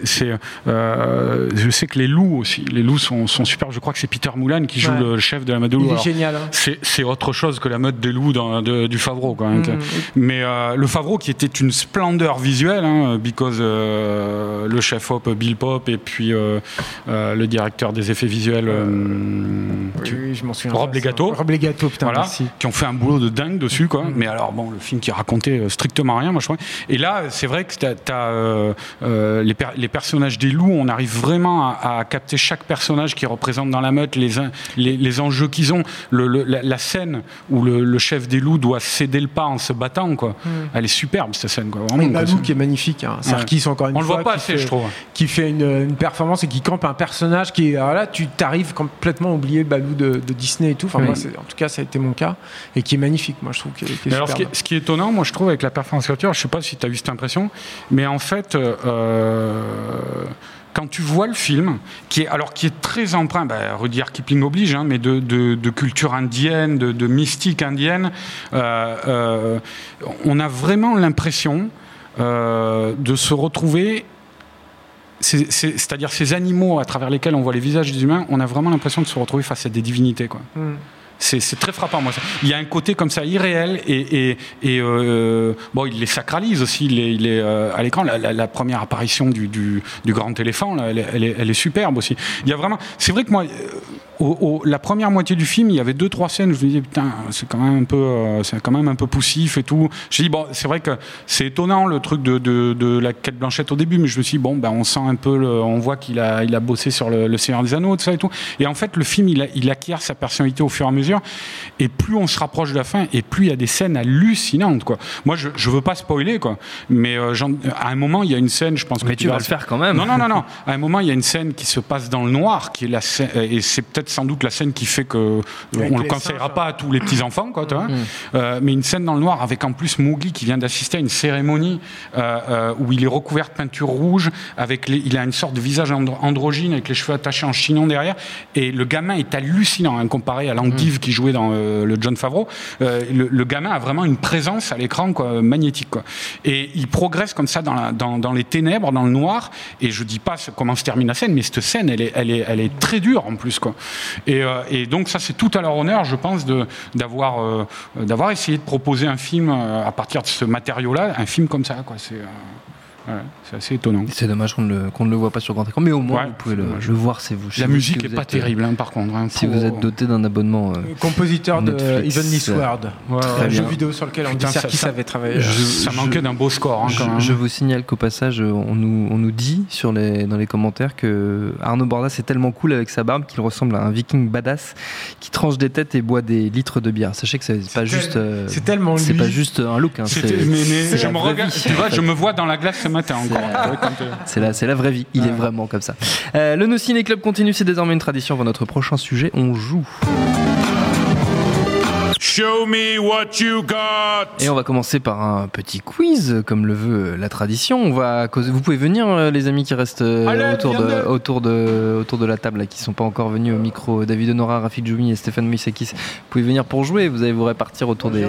euh, je sais que les loups aussi, les loups sont, sont super. Je crois que c'est Peter Moulan qui joue Ouais. le chef de la meute de loups. Il est Alors, génial. hein. c'est, autre chose que la meute des loups dans- de- du Favreau. Quoi, hein. Mm. Mais euh, le Favreau qui était une splendeur visuelle, hein, because euh, le chef Hop, Bill Pop, et puis euh, euh, le directeur des effets visuels. euh, tu- oui, je m'en souviens. Rob Legato. Rob Legato, putain, voilà, merci. qui ont fait un boulot de dingue dessus, quoi. Mm. Mais alors, bon, le film qui racontait strictement rien, moi je crois. Et là, c'est vrai que t'as, t'as, euh, euh, les, per- les personnages des loups, on arrive vraiment à, à capter chaque personnage qui représente dans la meute les, en- les, les enjeux qu'ils ont. Le, le- la, la scène où le, le chef des loups doit céder le pas en se battant, quoi. Elle est superbe cette scène, quoi. Vraiment, Et quoi. Balou qui est magnifique. Hein. Sarkis, encore une On le fois. voit pas qui assez, fait- je trouve. Qui fait une, une performance et qui campe un personnage qui est. Alors là, tu t'arrives complètement à oublier Balou de, de Disney et tout. Enfin, Oui. moi, c'est- en tout cas, ça a été mon cas. Et qui est magnifique, moi, je trouve. Est, est alors, ce qui, superbe. est, ce qui est étonnant, moi, je trouve, avec la performance capture, je sais pas si tu as eu cette impression, mais en fait, euh, quand tu vois le film, qui est, alors, qui est très empreint, bah, Rudyard Kipling oblige, hein, mais de, culture indienne, de, mystique indienne, euh, euh, on a vraiment l'impression euh, de se retrouver c'est- c'est- c'est-à-dire ces animaux à travers lesquels on voit les visages des humains, on a vraiment l'impression de se retrouver face à des divinités. Quoi. Mm. C'est très frappant. Moi. Il y a un côté comme ça irréel et, euh, bon, il les sacralise aussi. Il euh, à l'écran. La, première apparition du, grand éléphant, là, elle, est, superbe aussi. Il y a vraiment. C'est vrai que moi, euh, la première moitié du film, il y avait deux trois scènes où je me disais putain, c'est quand même un peu, c'est quand même un peu poussif et tout. Je dis bon, c'est vrai que c'est étonnant le truc de, la quête blanchette au début, mais je me suis dit, bon, ben on sent un peu, on voit qu'il a, il a bossé sur le, le Seigneur des Anneaux, tout ça et tout. Et en fait, le film, il acquiert sa personnalité au fur et à mesure. Et plus on se rapproche de la fin, et plus il y a des scènes hallucinantes, quoi. Moi, je, je veux pas spoiler, quoi. Mais euh, à un moment, il y a une scène, je pense que Mais tu vas le faire quand même. Non, non, non, non. À un moment, il y a une scène qui se passe dans le noir, qui est la scène, et c'est peut-être sans doute la scène qui fait que euh, Avec on le les conseillera singes, pas à tous les petits enfants, quoi. tu vois. Euh, mais une scène dans le noir avec en plus Mowgli qui vient d'assister à une cérémonie euh, euh, où il est recouvert de peinture rouge, avec les- il a une sorte de visage andro- androgyne avec les cheveux attachés en chignon derrière, et le gamin est hallucinant hein, comparé à l'endive qui jouait dans euh, le John Favreau. Euh, le, gamin a vraiment une présence à l'écran quoi, magnétique, quoi. Et il progresse comme ça dans, les ténèbres, dans le noir. Et je dis pas comment se termine la scène, mais cette scène, elle est, elle est, elle est très dure en plus, quoi. Et, euh, donc ça, c'est tout à leur honneur, je pense, d'avoir d'avoir essayé de proposer un film à partir de ce matériau-là, un film comme ça, quoi. Ouais, c'est assez étonnant. C'est dommage qu'on ne, le- qu'on ne le voit pas sur grand écran, mais au moins Ouais, vous pouvez le, voir c'est vous. La musique si est vous pas êtes, euh, terrible, hein, par contre. hein, Si vous êtes doté d'un abonnement. euh, Compositeur de Netflix, Evenly euh, Sword. Ouais, jeu vidéo sur lequel on Putain, dit ça- Sarkis ça- avait travaillé. Je- ça manquait d'un beau score, hein, Je, quand même. je vous signale qu'au passage, euh, on nous, on nous dit sur les, dans les commentaires que Arnaud Bordas est tellement cool avec sa barbe qu'il ressemble à un viking badass qui tranche des têtes et boit des litres de bière. Sachez que c'est pas juste, euh, c'est tellement c'est pas juste un look. je me vois, en fait. je me vois dans la glace ce matin C'est la- euh, C'est la, vraie vie. Il est vraiment comme ça. Euh, le No Ciné Club continue. C'est désormais une tradition. Pour notre prochain sujet, on joue. Show me what you got. Et on va commencer par un petit quiz, comme le veut la tradition. On va causer- Vous pouvez venir, euh, les amis qui restent Allez, autour, de, de- autour, de, autour de la table, là, qui sont pas encore venus au micro. David Honora, Rafik Joumi et Stéphane Moïsekis. Vous pouvez venir pour jouer. Vous allez vous répartir autour, des,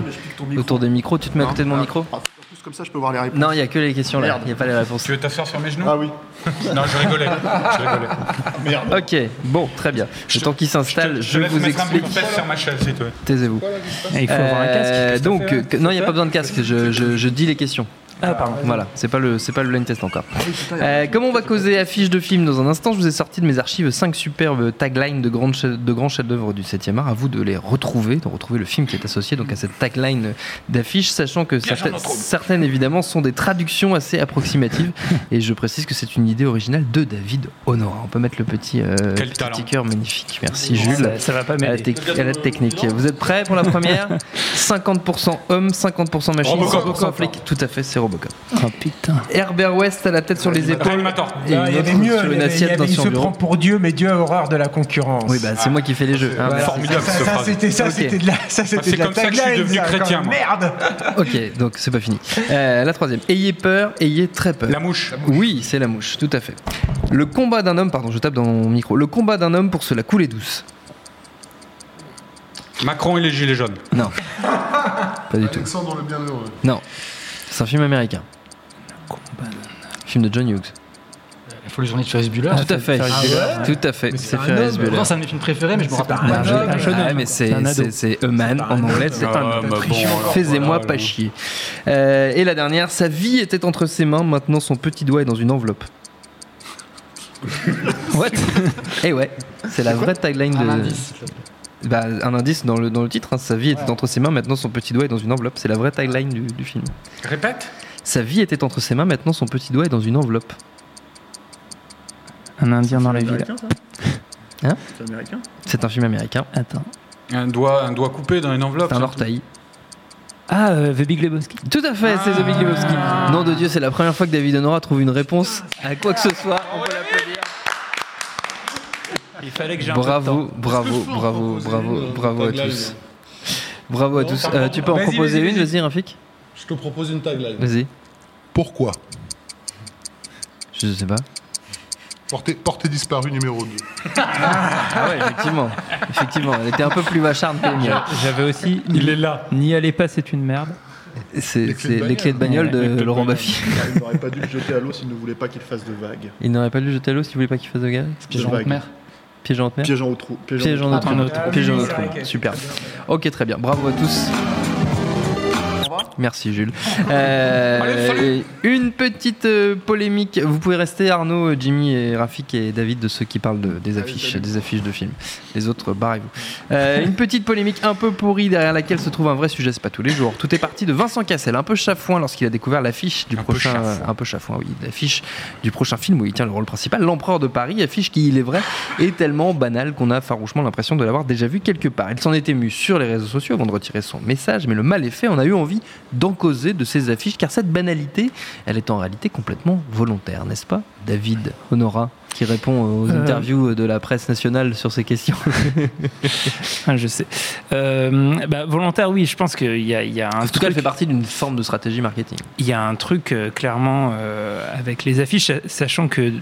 autour des micros. Tu te mets à côté de mon micro Comme ça, je peux voir les réponses. Non, il n'y a que les questions là. Il n'y a pas les réponses. Tu veux t'asseoir sur mes genoux Ah oui. Non, je rigolais. Je rigolais. Merde. Ok, bon, très bien. Le temps qu'il s'installe, te- je, te laisse vous mettre un peu de explique. pèse sur ma chaise, si tu veux. Taisez-vous. il faut avoir un casque. Euh, donc, euh, non, il n'y a pas besoin de casque. Je, je- je dis les questions. Ah, pardon. Voilà, c'est pas le c'est pas le blind test encore. Euh, comme on va causer affiche de film dans un instant, je vous ai sorti de mes archives 5 superbes taglines de, grandes de grands chefs-d'œuvre du 7e art. À vous de les retrouver, de retrouver le film qui est associé donc à cette tagline d'affiche, sachant que certaines, certaines évidemment sont des traductions assez approximatives. Et je précise que c'est une idée originale de David Honora. On peut mettre le petit, euh, petit sticker magnifique. Merci Jules. Ça, ça va pas À la, m'aider. tec- à la technique. Vous êtes prêts pour la première? 50% homme, 50% machine, Robocop. 100% flic. Tout à fait, c'est Robocop. Oh putain. Herbert West a la tête sur les épaules. Ah, une il y avait mieux. sur Il, une assiette dans se bureau. prend pour Dieu, mais Dieu a horreur de la concurrence. Oui, bah, c'est moi qui fais les jeux. hein. Voilà. Formidable, Ça, c'était ça, Ok. c'était de la, ça, c'était c'est de la comme ça que je suis devenu ça, chrétien. Merde. Ok, donc c'est pas fini. Euh, la troisième. Ayez peur, ayez très peur. La mouche. Oui, c'est la mouche, tout à fait. Le combat d'un homme, pardon, je tape dans mon micro. Le combat d'un homme pour se la couler douce. Macron et les gilets jaunes. Non. pas du tout. Alexandre le Bienheureux. Non. C'est un film américain. Film de John Hughes. Il faut les journées de Ferris Bueller. tout à fait. Tout à fait. C'est Ferris Bueller. Pourtant, c'est un de mes films préférés, mais je me rappelle pas un Je l'ai homme. pas, je l'ai Ah, pas. mais C'est un c'est ado. c'est- c'est a man en anglais, c'est Ah, un homme. bon, Faisez-moi voilà, pas chier. Euh, et la dernière, sa vie était entre ses mains, maintenant son petit doigt est dans une enveloppe. What? Et ouais, c'est la vraie tagline de. Bah, un indice dans le, dans le titre, hein, sa vie était entre ses mains, maintenant son petit doigt est dans une enveloppe. C'est la vraie tagline du, du film. Répète Sa vie était entre ses mains, maintenant son petit doigt est dans une enveloppe. Un Indien dans la C'est ville. américain, ça? Hein? C'est américain? C'est un film américain. Attends. Un doigt, un doigt coupé dans une enveloppe. C'est un orteil. Ah, euh, The Big Lebowski. Tout à fait, c'est The Big Lebowski. Ah. Nom de Dieu, c'est la première fois que David Honora trouve une réponse à quoi que ce soit. On peut l'applaudir. Il fallait que j'ai. Bravo, bravo, bravo, bravo, bravo à tous. Bravo à tous. Euh, tu peux en proposer une, vas-y. Rafik Je te propose une tagline. Vas-y. Pourquoi Je sais pas. Portée, portée disparue numéro 2. Ah ouais, effectivement. Effectivement, elle était un peu plus vacharde que. J'avais aussi. Il est là. N'y allez pas, c'est une merde. C'est Les clés c'est de les clés de bagnole de Laurent Baffy. Il n'aurait pas dû le jeter à l'eau s'il ne voulait pas qu'il fasse de vagues. Il n'aurait pas dû le jeter à l'eau s'il voulait pas qu'il fasse de gars. Piège en vague. haute mer. Piège en haute mer. Piégeant au trou. Piège en trou. Piège en Ah trou. vrai, Super. Ok, très bien. Bravo à tous. Merci Jules. Euh, une petite euh, polémique. Vous pouvez rester Arnaud, Jimmy et Rafik et David de ceux qui parlent de- des affiches, des affiches de films. Les autres, barrez-vous. Euh, une petite polémique un peu pourrie derrière laquelle se trouve un vrai sujet. C'est pas tous les jours. Tout est parti de Vincent Cassel, un peu chafouin lorsqu'il a découvert l'affiche du Un prochain, un peu chafouin, oui, l'affiche du prochain film où il tient le rôle principal, l'Empereur de Paris, affiche qui, il est vrai, est tellement banale qu'on a farouchement l'impression de l'avoir déjà vu quelque part. Il s'en est ému sur les réseaux sociaux avant de retirer son message, mais le mal est fait, on a eu envie d'en causer de ces affiches, car cette banalité, elle est en réalité complètement volontaire, n'est-ce pas David Honora, qui répond aux Euh. interviews de la presse nationale sur ces questions. Ah, je sais. Euh, bah, volontaire, oui, je pense qu'il y a, y a un en tout cas, elle fait partie d'une forme de stratégie marketing. Il y a un truc euh, clairement avec les affiches, sachant que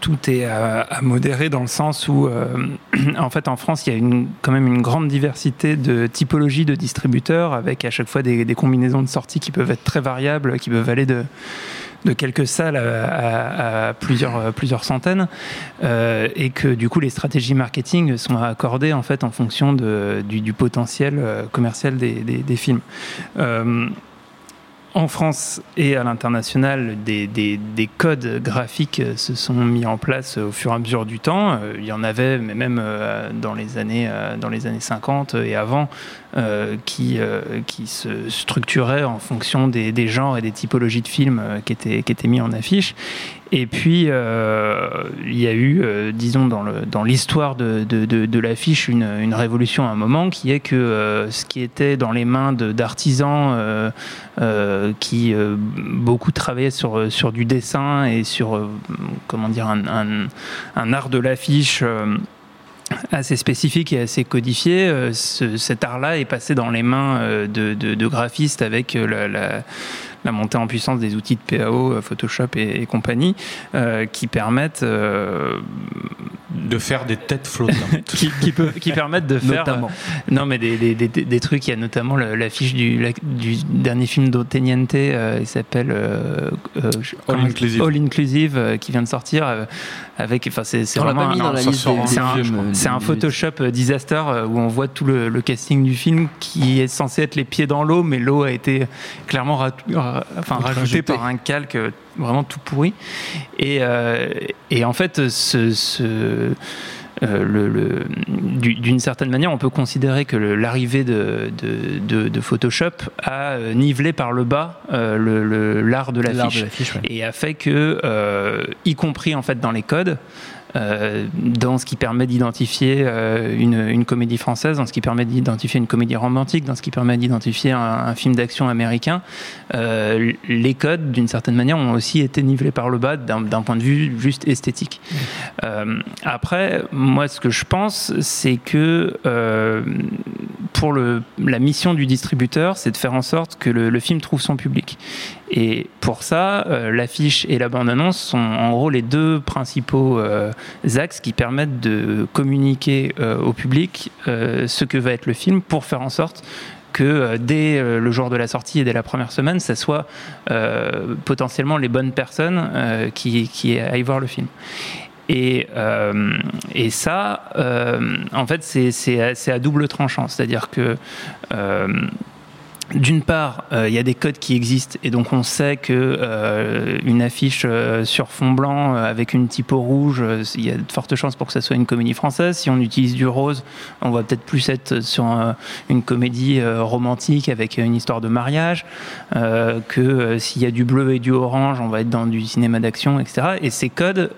tout est à, à modérer dans le sens où, en fait, en France, il y a une, quand même une grande diversité de typologies de distributeurs, avec à chaque fois des, des combinaisons de sorties qui peuvent être très variables, qui peuvent aller de de quelques salles à, euh, plusieurs centaines, euh, et que du coup les stratégies marketing sont accordées en fait en fonction du, potentiel euh, commercial des films. Euh, en France et à l'international, des, des- des codes graphiques euh, se sont mis en place au fur et à mesure du temps. Euh, Il y en avait, mais même euh, dans les années, euh, dans les années 50 et avant, euh, qui, euh, se structuraient en fonction des, genres et des typologies de films euh, qui étaient mis en affiche. Et puis, euh, il y a eu, euh, disons, dans l'histoire de, l'affiche, une, révolution à un moment qui est que euh, ce qui était dans les mains d'artisans qui beaucoup travaillaient sur, du dessin et sur, comment dire, un, art de l'affiche. assez spécifique et assez codifié, ce- cet art-là est passé dans les mains de, graphistes avec la- la montée en puissance des outils de PAO, euh, Photoshop et, et compagnie, euh, qui permettent euh, De faire des têtes flottantes. qui, qui peuvent- qui permettent de faire Notamment. euh, non mais des, des, des- des trucs il y a notamment l'affiche du, la- du dernier film d'Oteniente euh, il s'appelle All Inclusive. All Inclusive euh, qui vient de sortir euh, avec enfin c'est vraiment c'est un, Photoshop disaster où on voit tout le, le casting du film qui est censé être les pieds dans l'eau, mais l'eau a été clairement enfin, rajoutée Rajoutée. par un calque euh, vraiment tout pourri. Et, euh, et en fait, ce, ce- euh, le- le- du- d'une certaine manière, on peut considérer que l'arrivée de, de- de- de Photoshop a euh, nivelé par le bas euh, le- l'art de l'affiche l'affiche, ouais. et a fait que, euh, y compris en fait dans les codes, euh, dans ce qui permet d'identifier euh, une, comédie française, dans ce qui permet d'identifier une comédie romantique, dans ce qui permet d'identifier un, film d'action américain, euh, les codes, d'une certaine manière, ont aussi été nivelés par le bas d'un point de vue juste esthétique. Après, moi, ce que je pense, c'est que pour la mission du distributeur, c'est de faire en sorte que le film trouve son public. Et pour ça, euh, l'affiche et la bande-annonce sont en gros les deux principaux euh, axes qui permettent de communiquer euh, au public ce que va être le film pour faire en sorte que dès le jour de la sortie et dès la première semaine, ça soit potentiellement les bonnes personnes qui, aillent voir le film. Et, ça, en fait, c'est- à, double tranchant. C'est-à-dire que d'une part, euh, il y a des codes qui existent et donc on sait que euh, une affiche euh, sur fond blanc avec une typo rouge, il y a de fortes chances pour que ça soit une comédie française. Si on utilise du rose, on va peut-être plus être sur un- une comédie romantique avec une histoire de mariage. que s'il y a du bleu et du orange, on va être dans du cinéma d'action, etc. Et ces codes,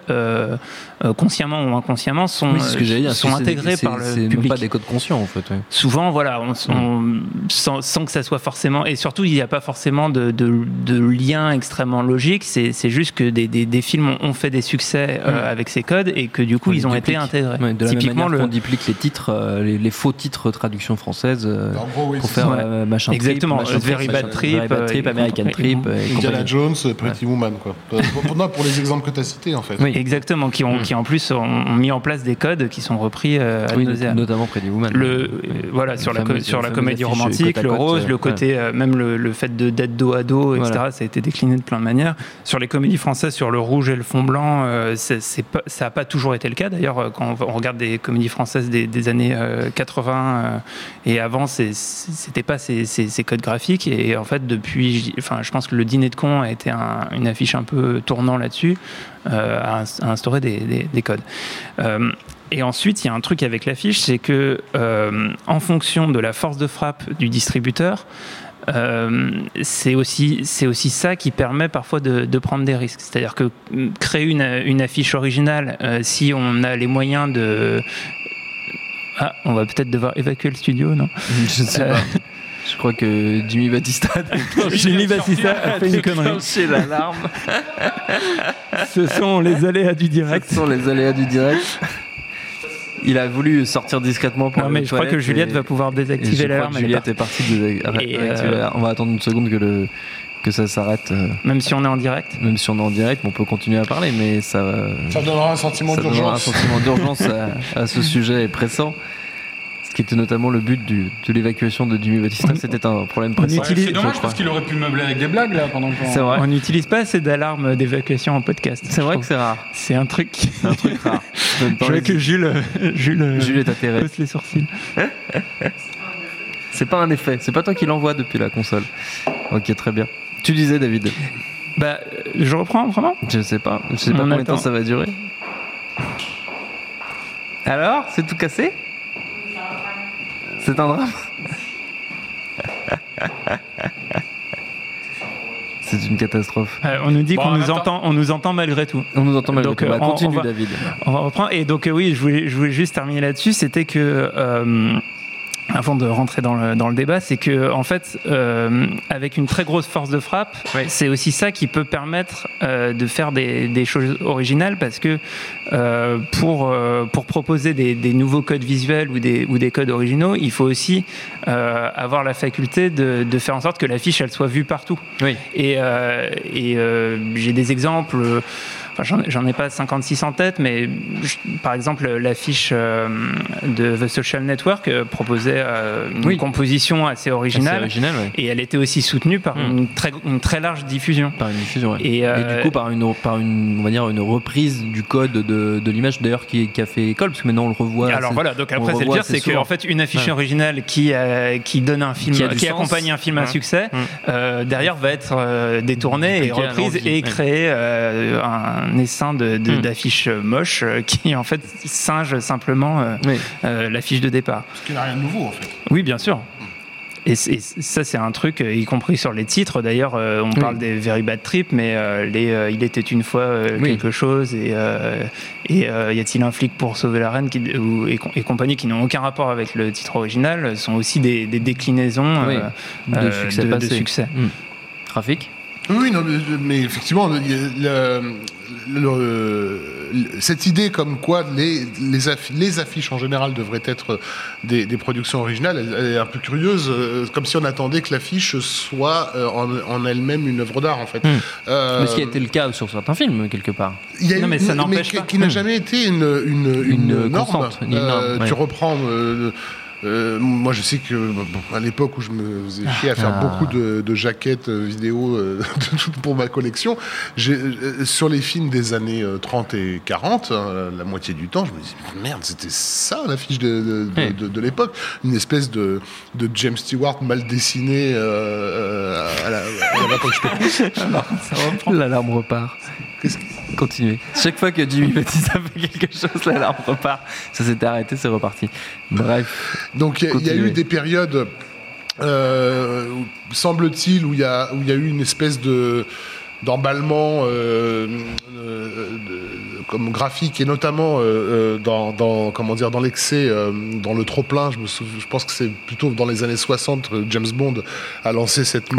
consciemment ou inconsciemment, sont, Oui, c'est ce que j'allais dire. sont c'est- c'est- intégrés par le public pas des codes conscients en fait. ouais. souvent, voilà, on, on- sans, sans que ça soit forcément, et surtout, il n'y a pas forcément de, de, de lien extrêmement logique. C'est c'est juste que des, des, des films ont, ont fait des succès euh, avec ces codes et que du coup, On ils ont été intégrés. Ouais, de la même Typiquement, le, qu'on duplique les titres, euh, les, les faux titres traduction française euh, En gros, oui, pour faire euh, machin Exactement, trip, machin Very trip, Bad Trip, Very Bad euh, Trip, American. Trip et Indiana. Jones, Pretty Woman, quoi. Pour, pour- non, pour les exemples que tu as cités, en fait. Oui. exactement, qui, ont, Mm. qui en plus ont, ont mis en place des codes qui sont repris euh, à Oui, nauseam. notamment Pretty Woman. le voilà sur la, sur la comédie romantique le rose le côté euh, même le, le fait de d'être dos à dos etc Voilà. ça a été décliné de plein de manières. Sur les comédies françaises sur le rouge et le fond blanc euh, c'est c'est pas, ça n'a pas toujours été le cas. D'ailleurs euh, quand on regarde des comédies françaises des, des années euh, 80 euh, et avant c'est- c'était pas ces, ces- ces codes graphiques. Et en fait depuis enfin je pense que le dîner de con a été un- une affiche un peu tournant là-dessus à, à instaurer des, des- des codes et ensuite, il y a un truc avec l'affiche, c'est que euh, en fonction de la force de frappe du distributeur, euh, c'est aussi, aussi ça qui permet parfois de, de prendre des risques. C'est-à-dire que mm, créer une, une affiche originale, euh, si on a les moyens de... Ah, on va peut-être devoir évacuer le studio, non? Je sais Euh, pas. Je crois que Jimmy Batista Jimmy Batista a fait une connerie. déclenché l'alarme. Ce sont les aléas du direct. Ce sont les aléas du direct. Il a voulu sortir discrètement pour Non, mais je crois que Juliette et- va pouvoir désactiver crois l'alarme. Juliette est partie arrêter euh. On va attendre une seconde que, le, que ça s'arrête. euh, Même si on est en direct. Même si on est en direct, on peut continuer à parler, mais ça, Ça donnera un sentiment ça donnera un d'urgence. sentiment d'urgence à, à ce sujet pressant. Ce qui était notamment le but du- de l'évacuation de Jimmy Batista, c'était un problème utilise- C'est je dommage parce qu'il aurait pu meubler avec des blagues là pendant qu'on. C'est vrai. On n'utilise pas assez d'alarmes d'évacuation en podcast. C'est vrai que c'est rare. C'est un truc. C'est un truc rare. Je vois que Jules, euh, Jules, euh, Jules est atterré. hausse les sourcils. C'est pas un effet, c'est pas toi qui l'envoie depuis la console. Ok, très bien. Tu disais, David Bah, euh, je reprends vraiment? Je sais pas. Je sais pas On combien de temps ça va durer. Alors, c'est tout cassé? C'est un drame C'est une catastrophe. Euh, On nous dit Bon, qu'on nous entend, on nous entend malgré tout. On nous entend mal. Donc, bah, euh, on- continue, on va- David. On va reprendre. Et donc, euh, oui, je voulais, je voulais juste terminer là-dessus. C'était que, euh, avant de rentrer dans le, dans le débat, c'est que, en fait, euh, avec une très grosse force de frappe, c'est aussi ça qui peut permettre euh, de faire des, des choses originales parce que euh, pour, euh, pour proposer des, des nouveaux codes visuels ou des, ou des codes originaux, il faut aussi euh, avoir la faculté de, de faire en sorte que l'affiche elle soit vue partout. Oui. Et, euh, et euh, j'ai des exemples. Enfin, j'en- ai pas 56 en tête, mais je- par exemple, l'affiche euh, de The Social Network euh, proposait euh, une Oui. composition assez originale. C'est original, ouais. Et elle était aussi soutenue par Hmm. une, très, une très large diffusion. Par une diffusion, ouais. Et, Et, du coup, par une, par une, on va dire, une reprise du code de, de l'image, d'ailleurs, qui, qui a fait école, parce que maintenant on le revoit. Alors voilà, donc on après c'est le dire, assez c'est qu'en fait une affiche Ouais. originale qui, qui donne un film, Qui qui, sens. accompagne un film à succès, derrière va être détournée et reprise et créer euh, un essaim de- de- Mm. d'affiches moches euh, qui en fait singe simplement euh, Oui. euh, l'affiche de départ. Ce qui n'a rien de nouveau, en fait. Oui, bien sûr. Et, ça, c'est un truc, euh, y compris sur les titres. D'ailleurs, euh, on parle des Very Bad Trip, mais euh, les euh, Il était une fois euh, Oui. quelque chose et, euh, et euh, Y a-t-il un flic pour sauver la reine qui, ou- et, com- et compagnie qui n'ont aucun rapport avec le titre original sont aussi des, des déclinaisons Oui. euh, de euh, succès de- de succès. Mm. Trafic Oui, non, mais, effectivement, le- le- le- cette idée comme quoi les, les, affi- les affiches en général devraient être des, des productions originales, elle, elle est un peu curieuse, euh, comme si on attendait que l'affiche soit euh, en, en elle-même une œuvre d'art, en fait. Mm. Euh, Mais ce qui a été le cas sur certains films, quelque part. il y a Non, une- mais ça n'empêche qui, pas. qui n'a Mm. jamais été une, une, Une une norme. constante, une norme, Euh, ouais. Tu reprends. euh, euh, moi, je sais que bon, à l'époque où je me faisais chier à faire Ah. beaucoup de, de jaquettes euh, vidéo euh, pour ma collection, j'ai, euh, sur les films des années euh, 30 et 40, hein, la moitié du temps, je me disais merde, c'était ça l'affiche de, de, de- Ouais. de- de l'époque, une espèce de, de James Stewart mal dessiné euh, euh, à la, à la. L'alarme repart. Continuez. Chaque fois que Jimmy Baptiste a fait quelque chose, l'alarme repart. Ça s'était arrêté, c'est reparti. Bref. Donc il y a- eu des périodes, euh, semble-t-il, où il y a, où il y a eu une espèce de d'emballement euh, euh, comme graphique et notamment euh, dans, dans comment dire dans l'excès dans le trop plein je me sou- je pense que c'est plutôt dans les années 60 euh, James Bond a lancé cette Oui.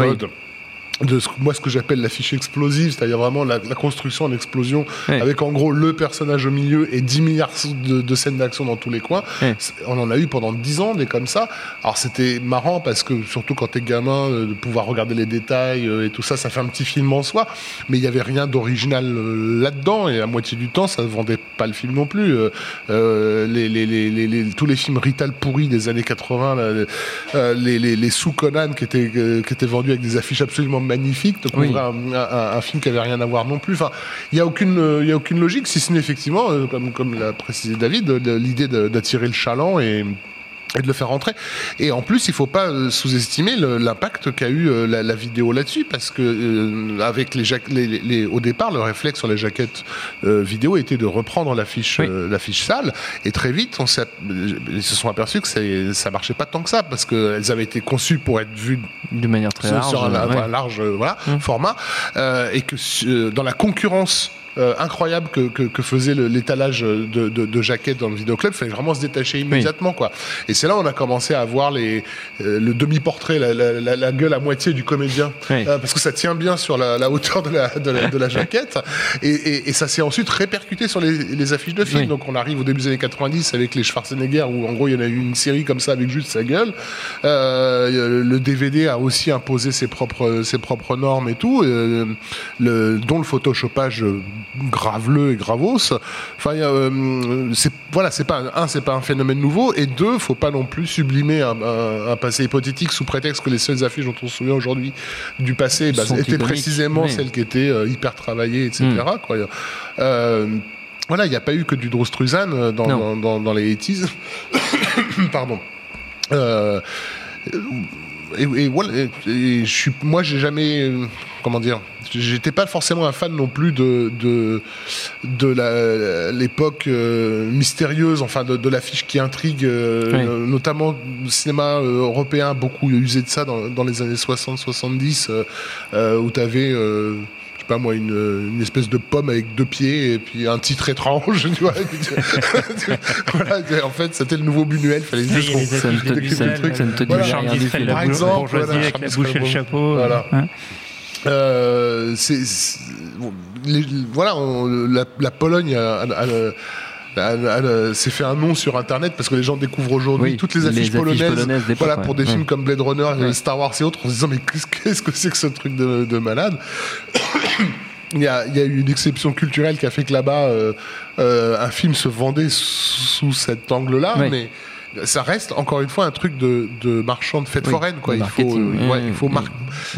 De ce, moi ce que j'appelle l'affiche explosive, c'est-à-dire vraiment la, la construction en explosion, Oui. avec en gros le personnage au milieu et 10 milliards de, de scènes d'action dans tous les coins. Oui. On en a eu pendant 10 ans des comme ça. Alors c'était marrant parce que surtout quand t'es gamin, euh, de pouvoir regarder les détails euh, et tout ça, ça fait un petit film en soi. Mais il y avait rien d'original euh, là-dedans et à moitié du temps, ça ne vendait pas le film non plus. Les, les, les, tous les films Rital pourris des années 80, là, les, sous Conan qui étaient, qui étaient vendus avec des affiches absolument magnifiques, te Oui. couvraient un, un- un film qui avait rien à voir non plus. Enfin, il n'y a aucune, il y a aucune logique, si ce n'est effectivement, euh, comme, comme l'a précisé David, l'idée d'attirer le chaland et et de le faire rentrer. Et en plus, il faut pas euh, sous-estimer l'impact qu'a eu euh, la, la vidéo là-dessus, parce que euh, avec les, les, les- au départ, le réflexe sur les jaquettes euh, vidéo était de reprendre l'affiche Oui. euh, l'affiche sale, et très vite, on ils se sont aperçus que ça marchait pas tant que ça, parce qu'elles avaient été conçues pour être vues De manière très sur, large. sur un, ouais. large voilà, Mm. format, euh, et que euh, dans la concurrence euh, incroyable que, que, que faisait l'étalage de, de, de jaquettes dans le vidéoclub, il fallait vraiment se détacher immédiatement. Quoi. Et c'est là où on a commencé à voir les, euh, le demi-portrait, la, la, la, la gueule à moitié du comédien, Oui. Euh, parce que ça tient bien sur la, la hauteur de la, de la, de la jaquette, et, et, et ça s'est ensuite répercuté sur les, les affiches de films. Oui. Donc on arrive au début des années 90 avec les Schwarzenegger, où en gros il y en a eu une série comme ça avec juste sa gueule. Euh, le DVD a aussi imposé ses propres, ses propres normes et tout, euh, le, dont le photoshopage graveleux et gravos. Enfin, euh, c'est voilà, c'est pas un, c'est pas un phénomène nouveau, et deux, faut pas non plus sublimer un, un- un passé hypothétique sous prétexte que les seules affiches dont on se souvient aujourd'hui du passé bah, étaient précisément Oui. celles qui étaient euh, hyper travaillées, etc. Mm. Quoi. Euh, voilà, il n'y a pas eu que du Drostruzan euh, dans, dans, dans, dans les 80s. Pardon. Euh, et, et voilà, et- je suis, moi, j'ai jamais, euh, comment dire, j'étais pas forcément un fan non plus de de, l'époque euh, mystérieuse, enfin de, de l'affiche qui intrigue, euh, Oui. notamment le cinéma européen beaucoup usé de ça dans, dans les années 60-70, euh, euh, où tu avais pas moi, une, une espèce de pomme avec deux pieds et puis un titre étrange, tu vois. voilà, en fait, c'était le nouveau Buñuel, fallait juste qu'on- Ça ne te- dit rien Par exemple, bourgeoisie voilà, avec la bouche et le chapeau. Voilà. hein. Euh, c'est, c'est- bon, les- voilà, on- la, la Pologne a- a- a- a- s'est fait un nom sur Internet parce que les gens découvrent aujourd'hui Oui, toutes les les affiches affiches polonaises, voilà, pour des Ouais. films comme Blade Runner, euh, Ouais. Star Wars et autres, en se disant mais qu'est-ce, qu'est-ce que c'est que ce truc de, de malade? Il y, a, il y a eu une exception culturelle qui a fait que là-bas, euh, euh, un film se vendait sous cet angle-là, Oui. mais ça reste encore une fois un truc de, de marchand de fête Oui, foraine. Quoi. Il faut, marketing, euh, ouais, oui, il faut oui, mar-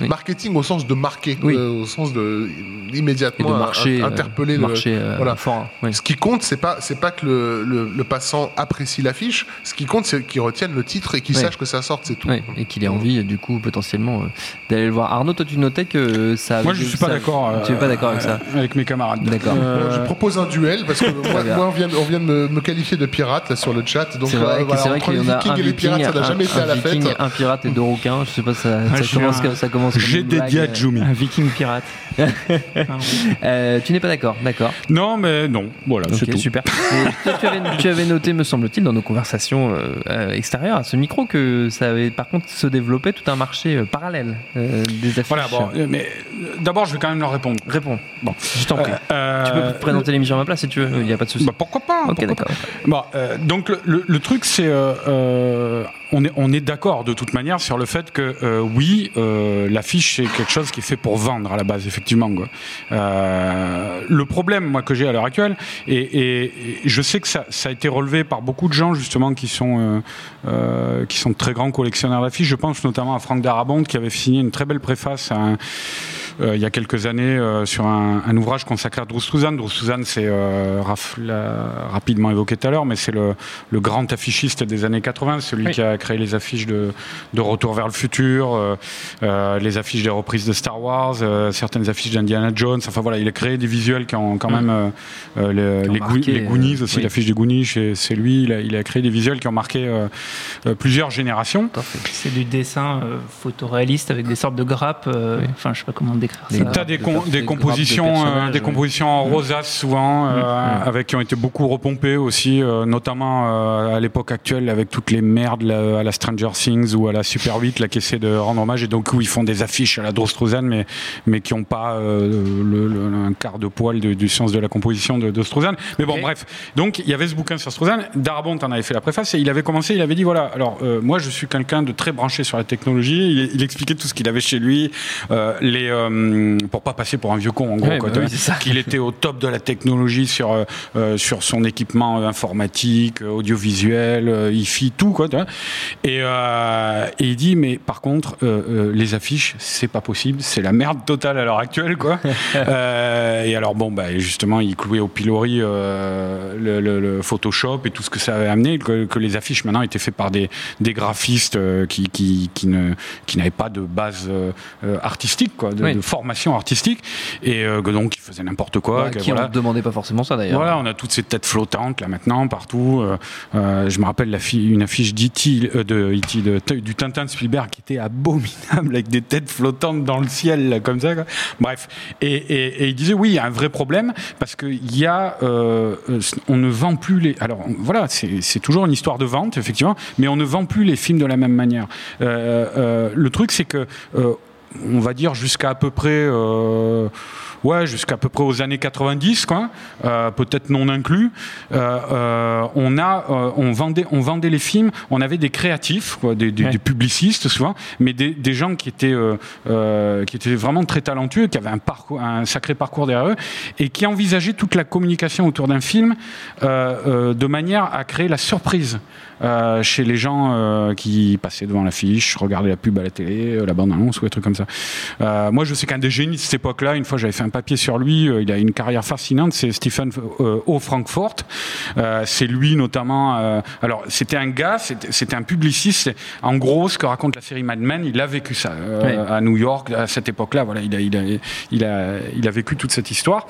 oui. marketing au sens de marquer, Oui. euh, au sens de immédiatement de un- euh, interpeller le- marché euh, voilà. fort. oui. Ce qui compte, c'est pas c'est pas que le, le, le passant apprécie l'affiche. Ce qui compte, c'est qu'il retienne le titre et qu'il Oui. sache que ça sorte, c'est tout. Et qu'il ait envie, du coup, potentiellement, euh, d'aller le voir. Arnaud, toi, tu notais que ça. Moi, je suis pas d'accord. Tu es pas d'accord avec ça Avec mes camarades. D'accord. Je propose un duel parce que moi, on vient, on vient de me, me qualifier de pirate là, sur le chat. Donc voilà, c'est vrai qu'il y en a un et les pirates, viking, ça n'a un, jamais été à la fête. un pirate et deux rouquins. Je sais pas, ça, Ah, ça, je suis commence, un- comme- ça commence. comme J'ai dédié à Jumi. Un viking pirate. Euh, tu n'es pas d'accord, d'accord. Non, mais non. Voilà, c'est tout. super. Tu, avais, tu avais noté, me semble-t-il, dans nos conversations euh, euh, extérieures à ce micro, que ça avait par contre se développé tout un marché euh, parallèle euh, des affiches. Voilà, bon, mais d'abord, je vais quand même leur répondre. Réponds. Bon, je t'en prie. Euh, tu peux présenter l'émission à ma place si tu veux, il n'y a pas de souci. Bah, pourquoi pas ok, pourquoi d'accord. pas. Bon, euh, donc le, le- le truc, c'est euh, euh, on est, on est d'accord de toute manière sur le fait que euh, oui, euh, l'affiche c'est quelque chose qui est fait pour vendre à la base, effectivement. Quoi. Euh, le problème, moi, que j'ai à l'heure actuelle, et, et- et je sais que ça, ça a été relevé par beaucoup de gens justement qui sont qui sont de très grands collectionneurs d'affiches. Je pense notamment à Franck Darabont qui avait signé une très belle préface à un- il y a quelques années sur un, un ouvrage consacré à Drouz-Souzan. Drouz-Souzan, c'est rapidement évoqué tout à l'heure, mais c'est le, le grand affichiste des années 80, celui Oui. qui a créé les affiches de, de Retour vers le futur, euh, euh, les affiches des reprises de Star Wars, euh, certaines affiches d'Indiana Jones. Enfin voilà, il a créé des visuels qui ont quand même les, Goo- marqué, les Goonies aussi, oui. l'affiche des Goonies, c'est lui. Il a, il a créé des visuels qui ont marqué plusieurs générations. C'est du dessin photoréaliste avec des sortes de grappes. euh, Enfin, je sais pas comment décrire ça. T'as des, com- des compositions, euh, des compositions en rosace souvent, euh, avec qui ont été beaucoup repompées aussi, notamment à l'époque actuelle avec toutes les merdes là, à la Stranger Things ou à la Super 8 là, qui essaient de rendre hommage et donc où ils font des affiches à la Drostrozan mais mais qui n'ont pas euh, le, le- un quart de poil de- du sens de la composition de, de Strozan. Mais bon, bref. Donc il y avait ce bouquin sur Strozan. Darabont en avait fait la préface et il avait commencé. Il avait dit voilà. Alors euh, moi je suis quelqu'un de très branché sur la technologie. Il, il expliquait tout ce qu'il avait chez lui, euh, les euh, pour pas passer pour un vieux con en gros. Ouais, bah oui. Qu'il était au top de la technologie sur euh, euh, sur son équipement euh, informatique, euh, audiovisuel, euh, hi-fi, tout quoi. Et, euh, et il dit mais par contre euh, euh, les affiches c'est pas possible, c'est la merde totale à l'heure actuelle quoi. Euh, et alors bon bah justement il clouait au pilori euh, le, le- le Photoshop et tout ce que ça avait amené, que, que les affiches maintenant étaient faites par des, des graphistes euh, qui, qui, qui ne qui n'avaient pas de base artistique quoi, de, Oui. de formation artistique et euh, que donc ils faisaient n'importe quoi. Bah, que qui voilà. ne demandait pas forcément ça d'ailleurs. Voilà, on a toutes ces têtes flottantes là maintenant partout. Je me rappelle la une affiche d'E.T. euh, de- du Tintin de Spielberg qui était abominable avec des têtes flottantes dans le ciel comme ça. Bref, et, il disait oui, il y a un vrai problème parce que il y a, euh, euh, on ne vend plus les. Alors voilà, c'est toujours une histoire de vente effectivement, mais on ne vend plus les films de la même manière. Le truc c'est que on va dire jusqu'à à peu près ouais jusqu'à peu près aux années 90 quoi euh, peut-être non inclus. Euh, euh, on a on vendait on vendait les films. On avait des créatifs quoi, des, des- des publicistes souvent mais des, des gens qui étaient qui étaient vraiment très talentueux qui avaient un parcours un sacré parcours derrière eux et qui envisageaient toute la communication autour d'un film de manière à créer la surprise euh, chez les gens euh, qui passaient devant l'affiche, regardaient la pub à la télé, euh, la bande-annonce ou des trucs comme ça. Moi, je sais qu'un des génies de cette époque-là, une fois j'avais fait un papier sur lui, euh, il a une carrière fascinante, c'est Stephen euh, O. Frankfurt. Euh, c'est lui notamment. alors, c'était un gars, c'était un publiciste. En gros, ce que raconte la série Mad Men, il a vécu ça à New York à cette époque-là. Voilà, il a, il a, il a, il a vécu toute cette histoire.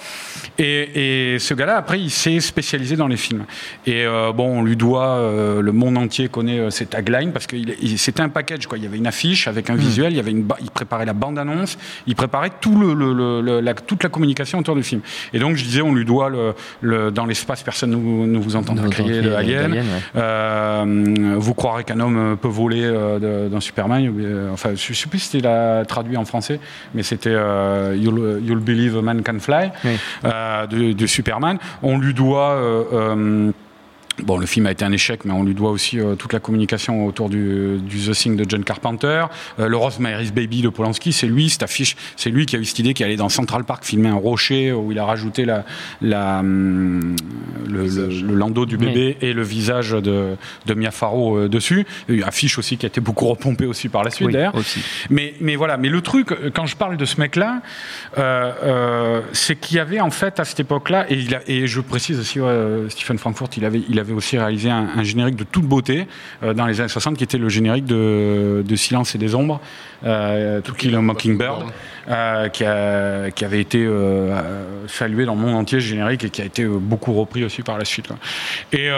Et, et ce gars-là, après, il s'est spécialisé dans les films. Et euh, bon, on lui doit, euh, le monde entier connaît euh, ses taglines parce que c'était un package. Quoi. Il y avait une affiche avec un visuel, il y avait une, il préparait la bande-annonce, il préparait tout le, le- le- toute la communication autour du film. Et donc, je disais, on lui doit le, le- dans l'espace, personne ne vous, ne vous entendra crier de Alien. ouais. Euh, vous croirez qu'un homme peut voler euh, dans Superman. euh, enfin, je ne sais plus si c'était la- traduit en français, mais c'était euh, you'll, You'll Believe a Man Can Fly de, de Superman. On lui doit. Bon, le film a été un échec, mais on lui doit aussi euh, toute la communication autour du, du The Thing de John Carpenter. Euh, le Rosemary's Baby de Polanski, c'est lui, cette affiche, c'est lui qui a eu cette idée qui allait dans Central Park filmer un rocher où il a rajouté la, la, hum, le, le- le landau du bébé et le visage de, de Mia Farrow euh, dessus. Une affiche aussi qui a été beaucoup repompée aussi par la suite Oui, d'ailleurs. Mais, mais voilà, mais le truc, euh, quand je parle de ce mec-là, c'est qu'il y avait en fait à cette époque-là, et, je précise aussi, Stephen Frankfurt, il avait, il avait aussi réalisé un, générique de toute beauté euh, dans les années 60, qui était le générique de, de Silence et des Ombres, To Kill a Mockingbird, euh, qui, a- qui avait été euh, salué dans le monde entier, ce générique, et qui a été euh, beaucoup repris aussi par la suite. quoi. Et,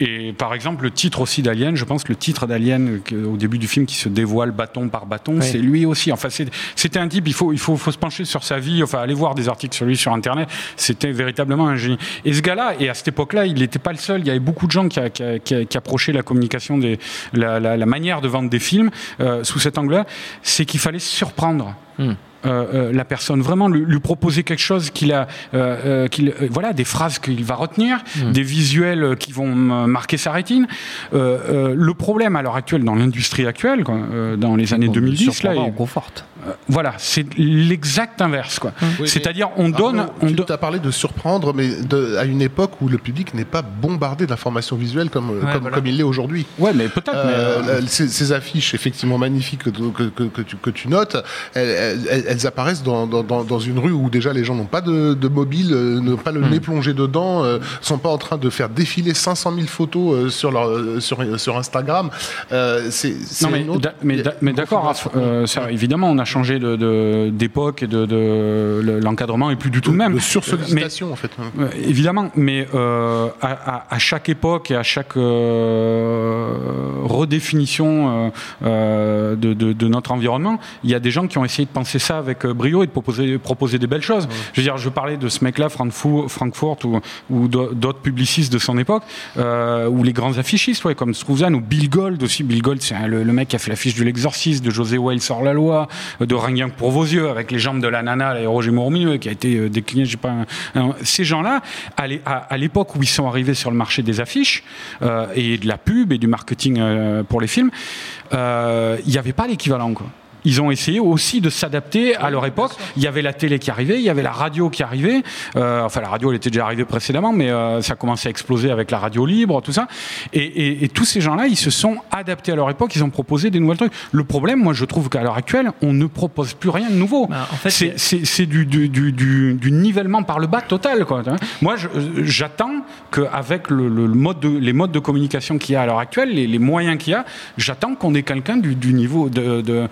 et par exemple, le titre aussi d'Alien, je pense que le titre d'Alien au début du film qui se dévoile bâton par bâton, Oui. c'est lui aussi. Enfin, c'était un type, il faut, il faut, faut se pencher sur sa vie, enfin, aller voir des articles sur lui sur Internet. C'était véritablement un génie. Et ce gars-là, et à cette époque-là, il n'était pas le seul. Il y avait beaucoup de gens qui, a- qui, a- qui a- qui approchaient la communication, des, la, la- la manière de vendre des films euh, sous cet angle-là. C'est qu'il fallait surprendre. Hmm. euh, euh, la personne, vraiment lui, lui proposer quelque chose qu'il a, euh, qu'il, voilà, des phrases qu'il va retenir, Hmm. des visuels qui vont marquer sa rétine. Le problème à l'heure actuelle dans l'industrie actuelle, quoi, dans les années 2010, là, on conforte. Euh, voilà, c'est l'exact inverse, quoi. Oui, C'est-à-dire, on donne, Arnaud, on tu do- as parlé de surprendre, mais de- à une époque où le public n'est pas bombardé d'informations visuelles comme, Ouais, comme, voilà. comme il l'est aujourd'hui. Ouais, mais peut-être. Euh, euh, ces, ces affiches effectivement magnifiques que, que, que- que tu, que tu notes, elles, elles- elles apparaissent dans, dans- dans- une rue où déjà les gens n'ont pas de, de mobile, n'ont pas le Hmm. nez plongé dedans, euh, sont pas en train de faire défiler 500 000 photos euh, sur, leur, sur, sur Instagram. C'est, Non mais, autre- mais, d'a- mais d'accord, évidemment on a changé de- de- d'époque et de, de- le- l'encadrement est plus du tout le même. de sursollicitation en fait. hein. Euh, évidemment, mais euh, à, à- à chaque époque et à chaque euh, redéfinition euh, euh, de, de- de notre environnement, il y a des gens qui ont essayé de penser ça avec euh, brio et de proposer, proposer des belles choses. Je veux dire, je parlais de ce mec-là, Frankfurt, Frankfurt ou, ou d'au- d'autres publicistes de son époque, euh, ou les grands affichistes, ouais, comme Struzan ou Bill Gold aussi. Bill Gold, c'est un- le, le mec qui a fait l'affiche de l'exorciste, de José Wales hors la loi, euh, de que pour vos yeux, avec les jambes de la nana, là, et Roger Mourmieux, qui a été euh, décliné, je sais pas. un- ces gens-là, à l'é- à à l'époque où ils sont arrivés sur le marché des affiches euh, et de la pub et du marketing euh, pour les films, il n'y avait pas l'équivalent, quoi. Ils ont essayé aussi de s'adapter à leur époque. Il y avait la télé qui arrivait, il y avait la radio qui arrivait. Euh, enfin, la radio, elle était déjà arrivée précédemment, mais euh, ça commençait à exploser avec la radio libre, tout ça. Et, et- et tous ces gens-là, ils se sont adaptés à leur époque. Ils ont proposé des nouvelles trucs. Le problème, moi, je trouve qu'à l'heure actuelle, on ne propose plus rien de nouveau. Bah, en fait, c'est du, du, du, du- du nivellement par le bas total. Quoi. Moi, je- j'attends qu'avec le, le- le mode de, les modes de communication qu'il y a à l'heure actuelle, les, les moyens qu'il y a, j'attends qu'on ait quelqu'un du, niveau de, de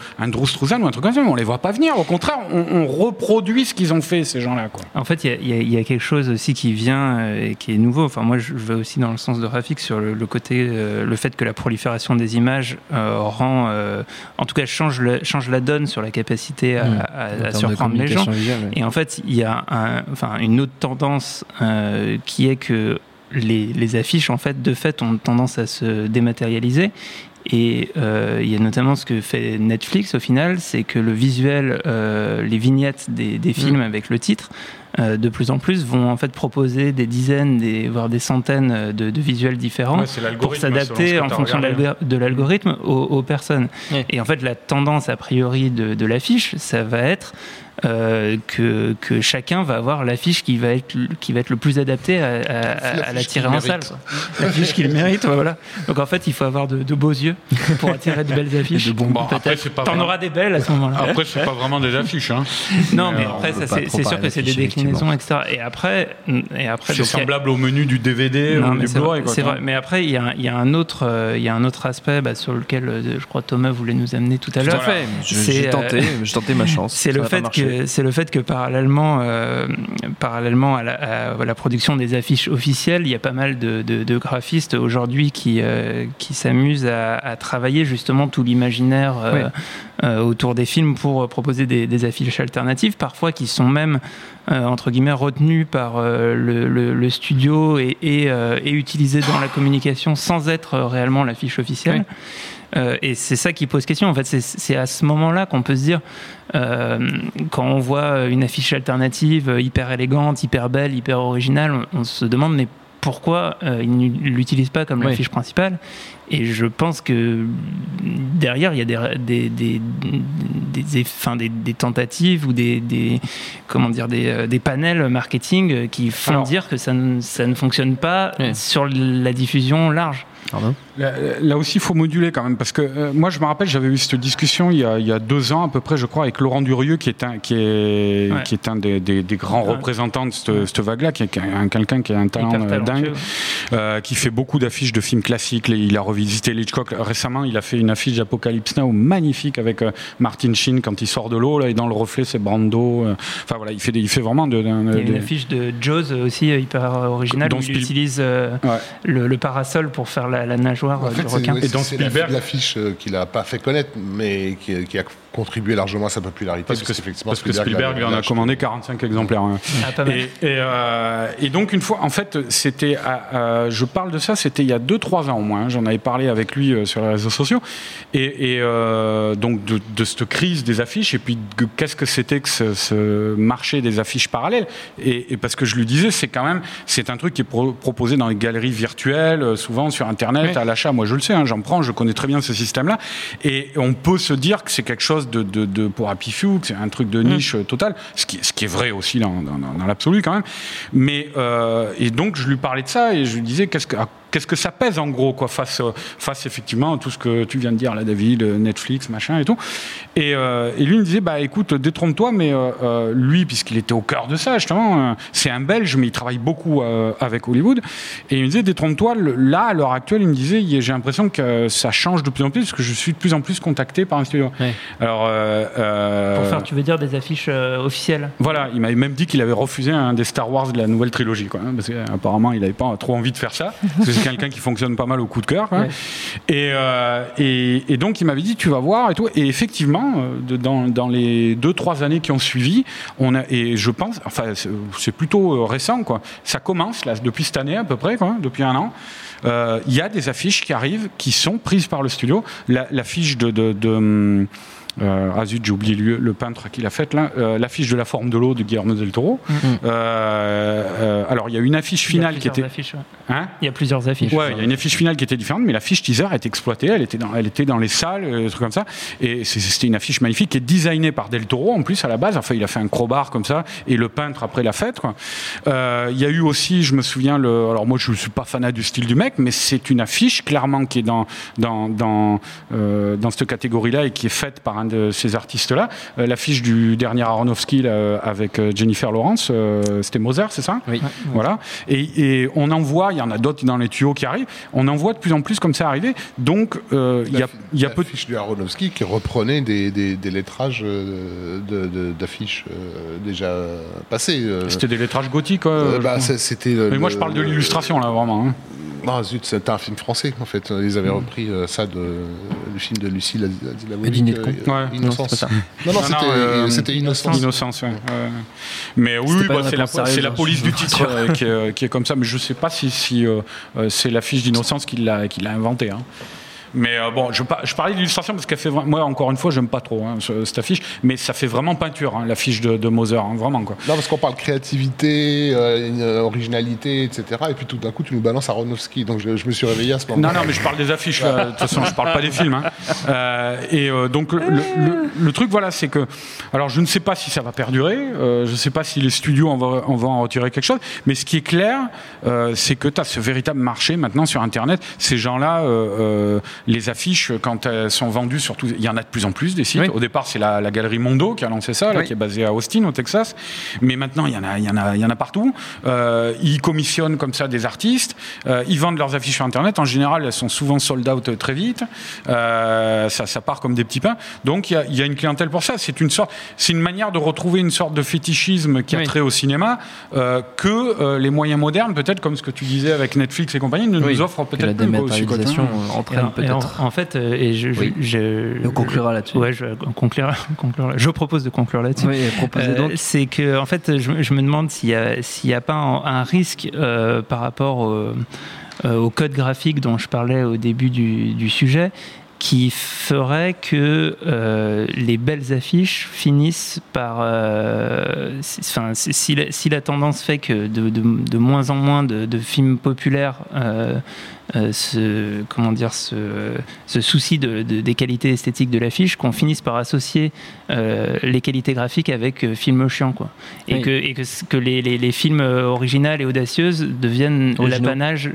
Struzan ou un truc comme ça. Mais on les voit pas venir. Au contraire, on, on reproduit ce qu'ils ont fait, ces gens-là. Quoi. En fait, il y a- y, y quelque chose aussi qui vient euh, et qui est nouveau. Enfin, moi, je vais aussi dans le sens de Rafik sur le, le côté, euh, le fait que la prolifération des images euh, rend, euh, en tout cas, change, le- change la donne sur la capacité à, Mmh. de surprendre les gens. communication visuelle, ouais. Et en fait, il y a un- enfin, une autre tendance euh, qui est que les, les affiches, en fait, de fait, ont tendance à se dématérialiser. Et euh, il y a notamment ce que fait Netflix au final, c'est que le visuel, euh, les vignettes des, des films avec le titre, euh, de plus en plus vont en fait proposer des dizaines, des, voire des centaines de, de visuels différents Ouais, pour s'adapter en fonction de l'algorithme aux, aux personnes. Ouais. Et en fait, la tendance a priori de, de l'affiche, ça va être euh, que, que chacun va avoir l'affiche qui va être le- qui va être le plus adapté à, à- à- à la L'affiche tirer qu'il en salle. mérite. L'affiche qu'il mérite, voilà. Donc en fait, il faut avoir de, de beaux yeux pour attirer de belles affiches. Bon, après, Peut-être. c'est pas T'en vraiment- auras des belles à ce moment-là. Après, c'est pas vraiment des affiches. Hein. Non, mais euh, après, c'est sûr que c'est des déclinaisons, etc. Et après, et après C'est a- semblable au menu du DVD non, ou mais du Blu-ray. c'est vrai. Mais après, il y a, il y a un autre, euh, il y a un autre aspect bah, sur lequel euh, je crois Thomas voulait nous amener tout à Tout à l'heure. J'ai euh, tenté, j'ai tenté ma chance. C'est le fait que c'est le fait que parallèlement, euh, parallèlement à la, à la production des affiches officielles, il y a pas mal de, de- de graphistes aujourd'hui qui euh, qui s'amusent à, à travailler justement tout l'imaginaire euh, autour des films pour proposer des, des affiches alternatives, parfois qui sont même entre guillemets retenues par le, le- le studio et, et, et utilisées dans la communication sans être réellement l'affiche officielle. Euh, et c'est ça qui pose question. En fait, c'est- à ce moment-là qu'on peut se dire, euh, quand on voit une affiche alternative euh, hyper élégante, hyper belle, hyper originale, on, on se demande mais pourquoi euh, ils ne l'utilisent pas comme Oui. l'affiche principale? Et je pense que derrière, il y a des, des, des, des, des- enfin, des- des tentatives ou des, des, comment dire, des, euh, des panels marketing qui font Alors- dire que ça ne, ça ne fonctionne pas Oui. sur la diffusion large. Pardon Là, là aussi, il faut moduler quand même, parce que euh, moi, je me rappelle, j'avais eu cette discussion il y, a, il y a deux ans à peu près, je crois, avec Laurent Durieux, qui est un, qui est, Ouais. qui est un des, des- des grands Ouais. représentants de cette, cette vague-là, qui est un- quelqu'un qui a un talent euh, dingue, euh, qui fait beaucoup d'affiches de films classiques. Il a revisité Hitchcock. Récemment, il a fait une affiche d'Apocalypse Now magnifique avec euh, Martin Sheen quand il sort de l'eau, là, et dans le reflet, c'est Brando. euh, Enfin voilà, il fait, des- il fait vraiment de. de- Il y a une de- affiche de Jaws aussi euh, hyper originale Dont où il utilise euh, Ouais. le, le parasol pour faire la, la nageoire En fait, du requin. Et dans c'est la- Spielberg- l'affiche euh, qu'il a pas fait connaître, mais qui, qui a contribué largement à sa popularité. Parce que, effectivement, parce que Spielberg, l'a- en a commandé 45 exemplaires. hein. Ah, pas mal. Et, et, euh, et donc une fois, en fait, c'était, euh, je parle de ça, c'était il y a 2-3 ans au moins. hein. J'en avais parlé avec lui euh, sur les réseaux sociaux. Et, et, euh, donc de, de cette crise des affiches et puis qu'est-ce que c'était que ce, ce marché des affiches parallèles? Et, et parce que je lui disais, c'est quand même, c'est un truc qui est pro- proposé dans les galeries virtuelles, euh, souvent sur Internet, à l'achat. Moi, je le sais, hein, j'en prends, je connais très bien ce système-là. Et on peut se dire que c'est quelque chose de, de, de pour Happy Few, que c'est un truc de niche euh, total, ce qui, ce qui est vrai aussi dans, dans, dans- l'absolu quand même. Mais euh, et donc je lui parlais de ça et je lui disais qu'est-ce que qu'est-ce que ça pèse en gros quoi face face effectivement à tout ce que tu viens de dire là David, euh, Netflix machin et tout. Et, euh, et lui me disait bah écoute détrompe-toi mais euh, euh, lui puisqu'il était au cœur de ça justement euh, c'est un Belge mais il travaille beaucoup avec Hollywood et il me disait détrompe-toi là à l'heure actuelle il me disait j'ai l'impression que ça change de plus en plus parce que je suis de plus en plus contacté par un studio. Alors Pour faire, tu veux dire, des affiches officielles voilà, il m'avait même dit qu'il avait refusé un des Star Wars de la nouvelle trilogie, quoi, hein, parce qu'apparemment il n'avait pas trop envie de faire ça. C'est quelqu'un qui fonctionne pas mal au coup de cœur. Ouais. Et, euh, et, et donc il m'avait dit tu vas voir et tout. Et effectivement, euh, de- dans, dans les deux trois années qui ont suivi, on a et je pense, enfin c'est- plutôt euh, récent quoi. Ça commence là depuis cette année à peu près, quoi, depuis un an. Euh, Il y a des affiches qui arrivent, qui sont prises par le studio. La- L'affiche de, de, de, hum, euh, ah zut, j'ai oublié le, le peintre qui l'a faite là. Euh, l'affiche de la forme de l'eau de Guillermo del Toro. Euh, euh, alors il y a une affiche Mm. Finale qui était. affiches, ouais. Hein Il y a plusieurs affiches. Ouais, il y a une affiche finale qui était différente, mais la fiche teaser est exploitée. Elle était dans, elle était dans les salles, des trucs comme ça. Et c'était une affiche magnifique qui est designée par Del Toro en plus à la base. Enfin, il a fait un crowbar comme ça et le peintre après l'a. Euh, Il y a eu aussi, je me souviens, le. Alors moi, je suis pas fanat du style du mec, mais c'est une affiche clairement qui est dans dans dans dans cette catégorie-là et qui est faite par un de ces artistes-là. Euh, L'affiche du dernier Aronofsky là, euh, avec euh, Jennifer Lawrence, euh, c'était Mozart, c'est ça? Oui. voilà. Et, et on en voit, il y en a d'autres dans les tuyaux qui arrivent, on en voit de plus en plus comme ça arriver. Donc, euh, il y a, y a peu de... L'affiche du Aronofsky qui reprenait des, des, des lettrages de- de- d'affiches déjà passées. C'était des lettrages gothiques, quoi. Euh, bah, c'était Mais moi, je le- parle de l'illustration, là, vraiment. hein. Ah zut, c'était un film français en fait. Ils avaient repris euh, ça de, du film de Lucie la, la, la Dîner de con. Ouais. Innocence. Non, c'est. Non, non, c'était euh, Innocence. Innocence, ouais. Ouais. Mais oui, bah, c'est la, réponse sérieuse, c'est la police du titre rassure. euh, qui, est, qui est comme ça. Mais je sais pas si, si euh, euh, c'est l'affiche d'Innocence qui l'a qui l'a inventé. Hein. Mais euh, bon, je, je parlais d'illustration parce qu'elle fait moi encore une fois, j'aime pas trop hein, ce- cette affiche, mais ça fait vraiment peinture, hein, l'affiche de, de Moser, hein, vraiment quoi. Non, parce qu'on parle créativité, euh, euh, originalité, etc. Et puis tout d'un coup, tu nous balances Aronofsky. Donc je, je me suis réveillé à ce moment-là. Non, non, mais je parle des affiches, de toute façon, je parle pas des films. Euh, et donc, le, le- le truc, voilà, c'est que. Alors, je ne sais pas si ça va perdurer, je ne sais pas si les studios vont, en retirer quelque chose, mais ce qui est clair, c'est que tu as ce véritable marché maintenant sur Internet. Ces gens-là, les affiches, quand elles sont vendues, surtout, il y en a de plus en plus des sites. Oui. Au départ, c'est la, la galerie Mondo qui a lancé ça, là, Oui. qui est basée à Austin, au Texas. Mais maintenant, il y en a, il y en a, il y en a partout. Euh, ils commissionnent comme ça des artistes. Euh, ils vendent leurs affiches sur Internet. En général, elles sont souvent sold out très vite. Euh, ça, ça part comme des petits pains. Donc, il y a, il y a une clientèle pour ça. C'est une sorte, c'est une manière de retrouver une sorte de fétichisme qui a Oui. trait au cinéma euh, que euh, les moyens modernes, peut-être comme ce que tu disais avec Netflix et compagnie, ne Oui. nous offrent peut-être plus. aussi, quoi. entraîne en, fait, euh, et je, Oui. je- Et on conclura là-dessus. Ouais, je conclure, conclure- Je propose de conclure là-dessus. Oui, Euh, donc. c'est que en fait, je, je me demande s'il y a, pas un, un risque euh, par rapport au, euh, au code graphique dont je parlais au début du, du sujet, qui ferait que euh, les belles affiches finissent par, euh, si, enfin, si- si, la, si la tendance fait que de, de- de moins en moins de, de films populaires euh, euh, ce, comment dire, ce, ce souci de, de- des qualités esthétiques de l'affiche, qu'on finisse par associer euh, les qualités graphiques avec euh, films chiants, quoi. Et Oui. que, et que, que les, les- les films euh, originales et audacieuses deviennent l'apanage,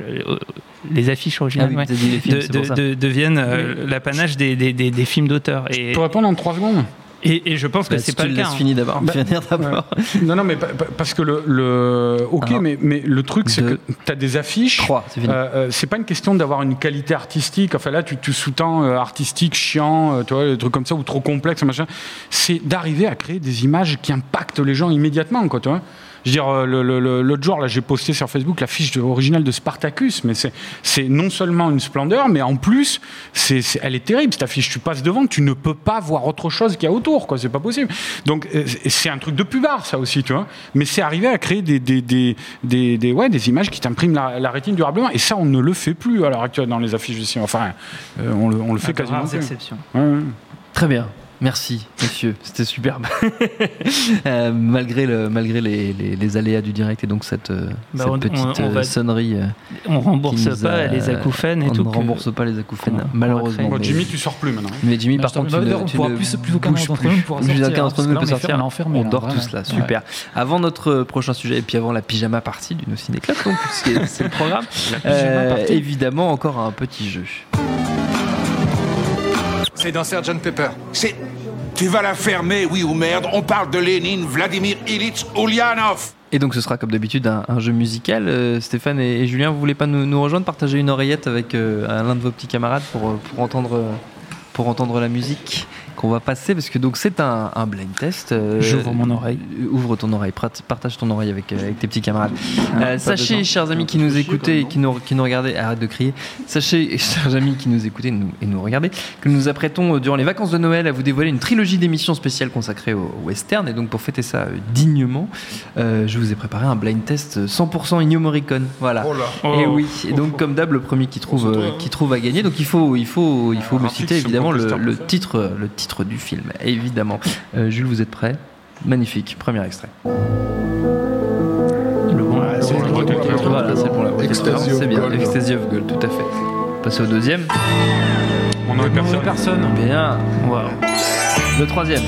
les affiches originales, Ah oui, ouais, films, de- deviennent l'apanage des, des, des- des films d'auteur. Et, peux répondre en trois secondes et, et je pense que Bah, c'est si pas le cas. hein. finir d'abord. Bah, d'abord. Non, non, mais pa- pa- parce que le. le... Ok, mais, mais le truc, c'est que tu as des affiches. Trois, c'est fini. Euh, euh, c'est pas une question d'avoir une qualité artistique. Enfin là, tu, tu sous-tends euh, artistique, chiant, euh, tu vois, des trucs comme ça, ou trop complexe, machin. C'est d'arriver à créer des images qui impactent les gens immédiatement, quoi, tu vois. Je veux dire, euh, le- le- le- l'autre jour, là, j'ai posté sur Facebook la fiche de- originale de Spartacus, mais c'est, c'est non seulement une splendeur, mais en plus, c'est, c'est- elle est terrible, cette affiche. Tu passes devant, tu ne peux pas voir autre chose qu'il y a autour, quoi. C'est pas possible. Donc, euh, c'est un truc de pubard, ça aussi, tu vois. Mais c'est arrivé à créer des, des, des, des, des- ouais, des images qui t'impriment la, la rétine durablement. Et ça, on ne le fait plus à l'heure actuelle dans les affiches de cinéma. Enfin, euh, on, le, on le fait À de quasiment plus. exceptions. Ouais, ouais. Très bien. Merci, monsieur. C'était superbe. Euh, malgré le, malgré les, les- les aléas du direct et donc cette, euh, Bah, cette on- petite on- on euh, va- sonnerie. On rembourse pas a- les acouphènes et on tout. ne que- rembourse pas les acouphènes, malheureusement. Bon, Jimmy, tu sors plus maintenant. Mais Jimmy, Bah, par contre, tu ne, on tu pourra ne plus- plus aucun d'entre plus. nous Plus sortir, aucun d'entre parce nous que ne là, peut on on On dort tous là, super. Avant notre prochain sujet, et puis avant la pyjama partie du No Ciné Club, c'est le programme, évidemment, encore un petit jeu. C'est dans Sgt Pepper. C'est. Tu vas la fermer, oui ou merde On parle de Lénine, Vladimir Ilitch Ulyanov. Et donc ce sera comme d'habitude un, jeu musical. Euh, Stéphane et, Julien, vous voulez pas nous, rejoindre, partager une oreillette avec euh, l'un de vos petits camarades pour, euh, entendre la musique? Qu'on va passer Parce que donc c'est un, un blind test. euh, J'ouvre mon oreille. euh, Ouvre ton oreille, partage ton oreille avec, euh, avec tes petits camarades. Ah, Euh, sachez, besoin. chers amis qui nous écoutaient et qui nous, qui nous regardaient, arrête de crier. Sachez, chers amis qui nous écoutaient nous- et nous regardez, que nous nous apprêtons euh, durant les vacances de Noël à vous dévoiler une trilogie d'émissions spéciales consacrées au, au western. Et donc pour fêter ça euh, dignement, euh, je vous ai préparé un blind test euh, 100% Ennio Morricone. Voilà. Oh là. Et Oh. oui. Et donc comme d'hab, le premier qui trouve, hein. qui trouve à gagner. Donc il faut, il faut, il faut me citer évidemment le, titre, le titre du film. Évidemment. Euh, Jules, vous êtes prêt? Magnifique. Premier extrait. Le bon- c'est le le bon- bon- Voilà, c'est pour la C'est bien. Ecstasy of Gold, tout à fait. Passer au deuxième. On n'aurait personne. Personne. Bien. Waouh. Le troisième.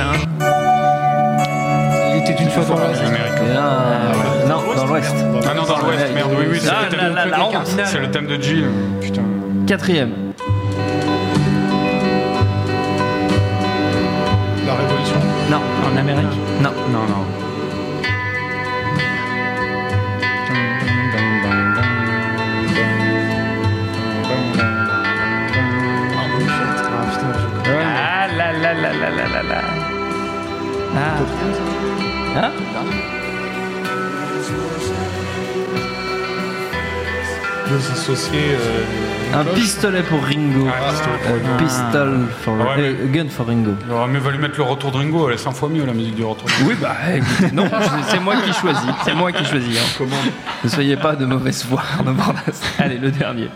Il était une fois dans l'Ouest. Bien. Non, dans l'Ouest. Ah non, dans l'Ouest, merde, oui, oui, c'est Ah, le thème- c'est le thème de Jill. Putain. Quatrième. En Amérique? Non. Non, non. Ah là là là là là là là. Ah. Hein? Euh, Un pistolet pour Ringo. Ah, pistolet pistol for Ah ouais, gun for Ringo. Il aurait mieux valu mettre le retour de Ringo, elle est 100 fois mieux la musique du retour. de Ringo. Oui, bah écoutez, non, c'est moi qui choisis. C'est moi qui choisis. hein. Ne soyez pas de mauvaise foi. Allez, le dernier.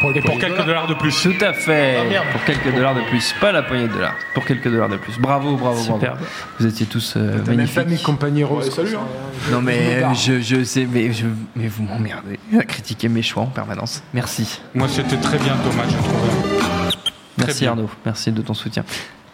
Pour Et pour quelques dollar. dollars de plus. Tout à fait. Ah, pour quelques dollars de plus. Pas la poignée de dollars. Pour quelques dollars de plus. Bravo, bravo, bravo. Superbe. Vous étiez tous euh, T'as même magnifiques. pas compagnie rose. salut, hein. Non mais euh, je, je sais, mais, je, mais vous m'emmerdez à critiquer mes choix en permanence. Merci. Moi, c'était très bien, Thomas, je trouve. Merci bien. Arnaud. Merci de ton soutien.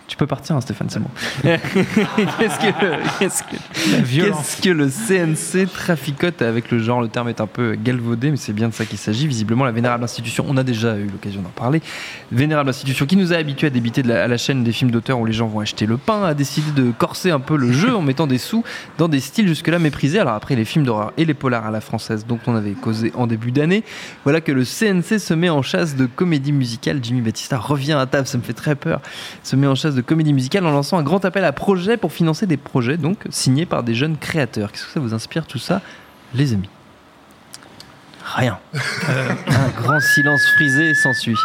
Tu peux partir, hein, Stéphane, c'est bon. qu'est-ce, que, qu'est-ce, que, qu'est-ce que le CNC traficote avec le genre Le terme est un peu galvaudé, mais c'est bien de ça qu'il s'agit. Visiblement, la vénérable institution, on a déjà eu l'occasion d'en parler, vénérable institution qui nous a habitués à débiter de la, à la chaîne des films d'auteurs où les gens vont acheter le pain, a décidé de corser un peu le jeu en mettant des sous dans des styles jusque-là méprisés. Alors après les films d'horreur et les polars à la française dont on avait causé en début d'année, voilà que le CNC se met en chasse de comédie musicale. Jimmy Batista revient à table, ça me fait très peur. Se met en chasse de comédie musicale en lançant un grand appel à projets pour financer des projets, donc signés par des jeunes créateurs. Qu'est-ce que ça vous inspire tout ça, les amis? Rien. un grand silence frisé s'ensuit.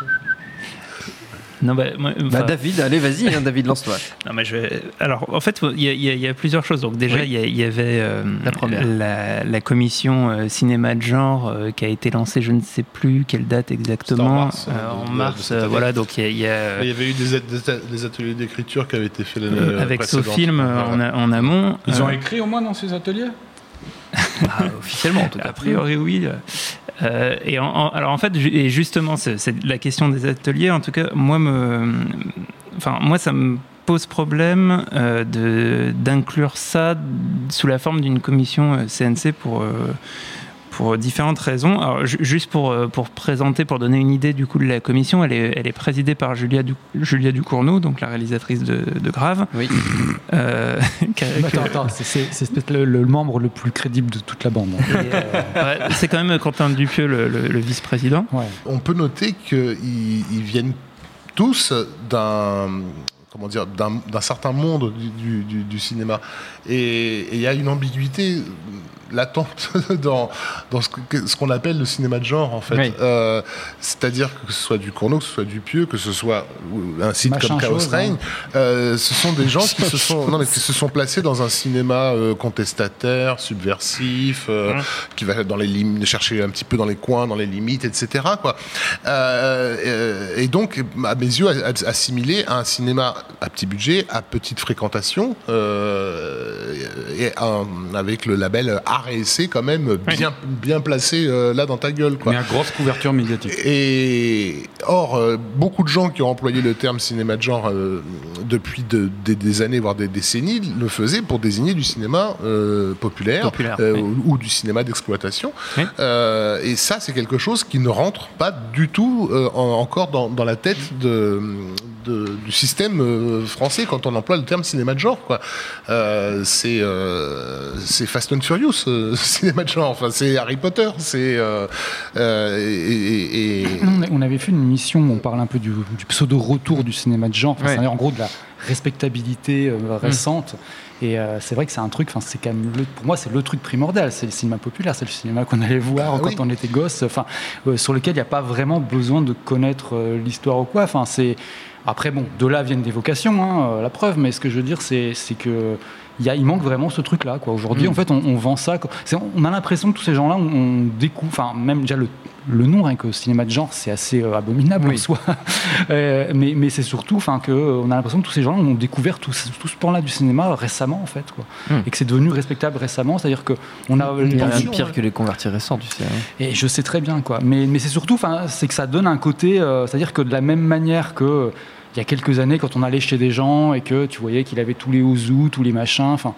Non, bah, moi, Bah, David, allez, vas-y, hein, David, lance-toi. Non, mais je vais- Alors, en fait, il y, a- y y plusieurs choses. Donc, déjà, Oui. il y, avait euh, La première. la, la commission euh, cinéma de genre euh, qui a été lancée, je ne sais plus quelle date exactement. C'était en mars, en de- de mars, euh, voilà. Donc, il y a- il y a. Il y avait eu des, des- des ateliers d'écriture qui avaient été faits l'année euh, avec. Sofilm euh, en, amont. Ils ont écrit au moins dans ces ateliers? Bah, officiellement, en tout cas. A priori, oui. Euh, et alors en fait, et justement, c'est la question des ateliers. En tout cas, moi, me, enfin, moi, ça me pose problème euh, d'inclure ça sous la forme d'une commission CNC pour euh, pour différentes raisons. Alors, ju- juste pour, euh, pour présenter, pour donner une idée du coup de la commission, elle est, elle est présidée par Julia, du, Julia Ducournau, donc la réalisatrice de, de Grave. Oui. Euh, Attends, attends, c'est- peut-être le, le membre le plus crédible de toute la bande. euh, ouais, c'est quand même Quentin Dupieux, le, le- le vice-président. Ouais. On peut noter qu'ils ils viennent tous d'un comment dire, d'un d'un certain monde du, du- cinéma. Et il y a une ambiguïté latente dans, dans ce qu'on appelle le cinéma de genre, en fait. Oui. Euh, C'est-à-dire que ce soit du Corneau, que ce soit du Pieux, que ce soit euh, un site Machin comme Chaos chose, Reign, hein. euh, ce sont des gens qui se sont, non, mais qui se sont placés dans un cinéma euh, contestataire, subversif, euh, qui va dans les chercher un petit peu dans les coins, dans les limites, etc. Quoi. Et donc, à mes yeux, assimilé à un cinéma à petit budget, à petite fréquentation, et un- avec le label art et essai quand même bien, bien placé euh, là dans ta gueule. Quoi. Mais à grosse couverture médiatique. Et or, euh, beaucoup de gens qui ont employé le terme cinéma de genre euh, depuis de- des, des années, voire des décennies, le faisaient pour désigner du cinéma populaire, Populaire, oui. ou, ou du cinéma d'exploitation. Oui. Et ça, c'est quelque chose qui ne rentre pas du tout en- encore dans, dans la tête de, de- du système euh, français quand on emploie le terme cinéma de genre. Quoi. Euh, c'est euh, c'est Fast and Furious, euh, cinéma de genre. Enfin, c'est Harry Potter. C'est euh, euh, et- et- et- On avait fait une émission où on parle un peu du, du pseudo-retour du cinéma de genre, Enfin, Ouais. c'est-à-dire en gros de la respectabilité euh, récente. Et euh, c'est vrai que c'est un truc, enfin, c'est quand même le- pour moi, c'est le truc primordial. C'est le cinéma populaire, c'est le cinéma qu'on allait voir Ah quand oui. on était gosse, enfin, euh, sur lequel il n'y a pas vraiment besoin de connaître euh, l'histoire ou quoi. Enfin, c'est après bon, de là viennent des vocations, hein, euh, la preuve. Mais ce que je veux dire, c'est c'est que il, y a, il manque vraiment ce truc-là. quoi. Aujourd'hui, Mm. en fait, on, on vend ça. C'est- On a l'impression que tous ces gens-là, on, on découvre, enfin, même déjà le, le nom, rien que cinéma de genre, c'est assez euh, abominable Oui. en soi. Euh, mais mais c'est surtout, enfin, que euh, on a l'impression que tous ces gens-là ont découvert tout, ce- tout ce pan-là du cinéma récemment, en fait, quoi. Mm. Et que c'est devenu respectable récemment. C'est-à-dire que on a Il y a rien pire ouais. que les convertis récents, tu sais. hein. et je sais très bien, quoi. Mais, mais c'est surtout, c'est que ça donne un côté, c'est-à-dire que de la même manière que il y a quelques années, quand on allait chez des gens et que tu voyais qu'il avait tous les ouzous, tous les machins, enfin,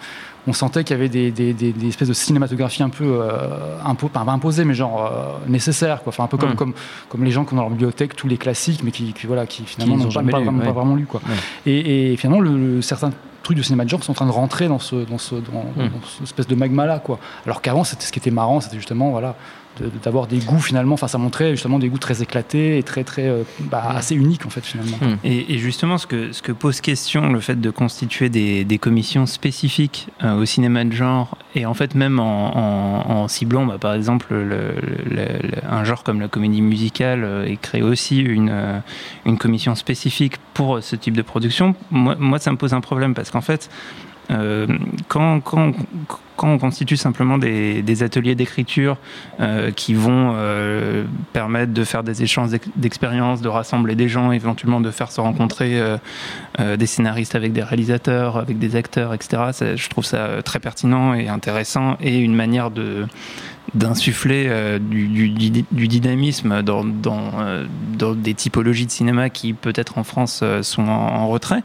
on sentait qu'il y avait des, des- des- des espèces de cinématographie un peu euh, impo- pas imposées, mais genre euh, nécessaires, quoi. Enfin, un peu comme, Mm. comme, comme les gens qui ont dans leur bibliothèque tous les classiques, mais qui, qui, voilà, qui finalement n'ont ont pas, vraiment, ouais. pas vraiment lu, quoi. Ouais. Et, et finalement, le, le- certains trucs de cinéma de genre sont en train de rentrer dans ce, dans ce, dans, Mm. dans cette espèce de magma là, quoi. Alors qu'avant, c'était ce qui était marrant, c'était justement, voilà, de- d'avoir des goûts finalement. Enfin, ça montrait justement des goûts très éclatés et très, très, euh, bah, assez uniques en fait finalement. Mm. Et, et justement, ce que, ce que pose question le fait de constituer des, des commissions spécifiques euh, au cinéma de genre, et en fait même en, en- en ciblant, bah, par exemple, le- le- le- un genre comme la comédie musicale, euh, et créer aussi une, euh, une commission spécifique pour ce type de production, moi, moi ça me pose un problème parce qu'en fait, euh, quand, on constitue simplement des, ateliers d'écriture euh, qui vont euh, permettre de faire des échanges d'ex- d'expériences, de rassembler des gens, éventuellement de faire se rencontrer des scénaristes avec des réalisateurs, avec des acteurs, etc. Je trouve ça très pertinent et intéressant et une manière de d'insuffler du, dynamisme dans, des typologies de cinéma qui peut-être en France sont en retrait.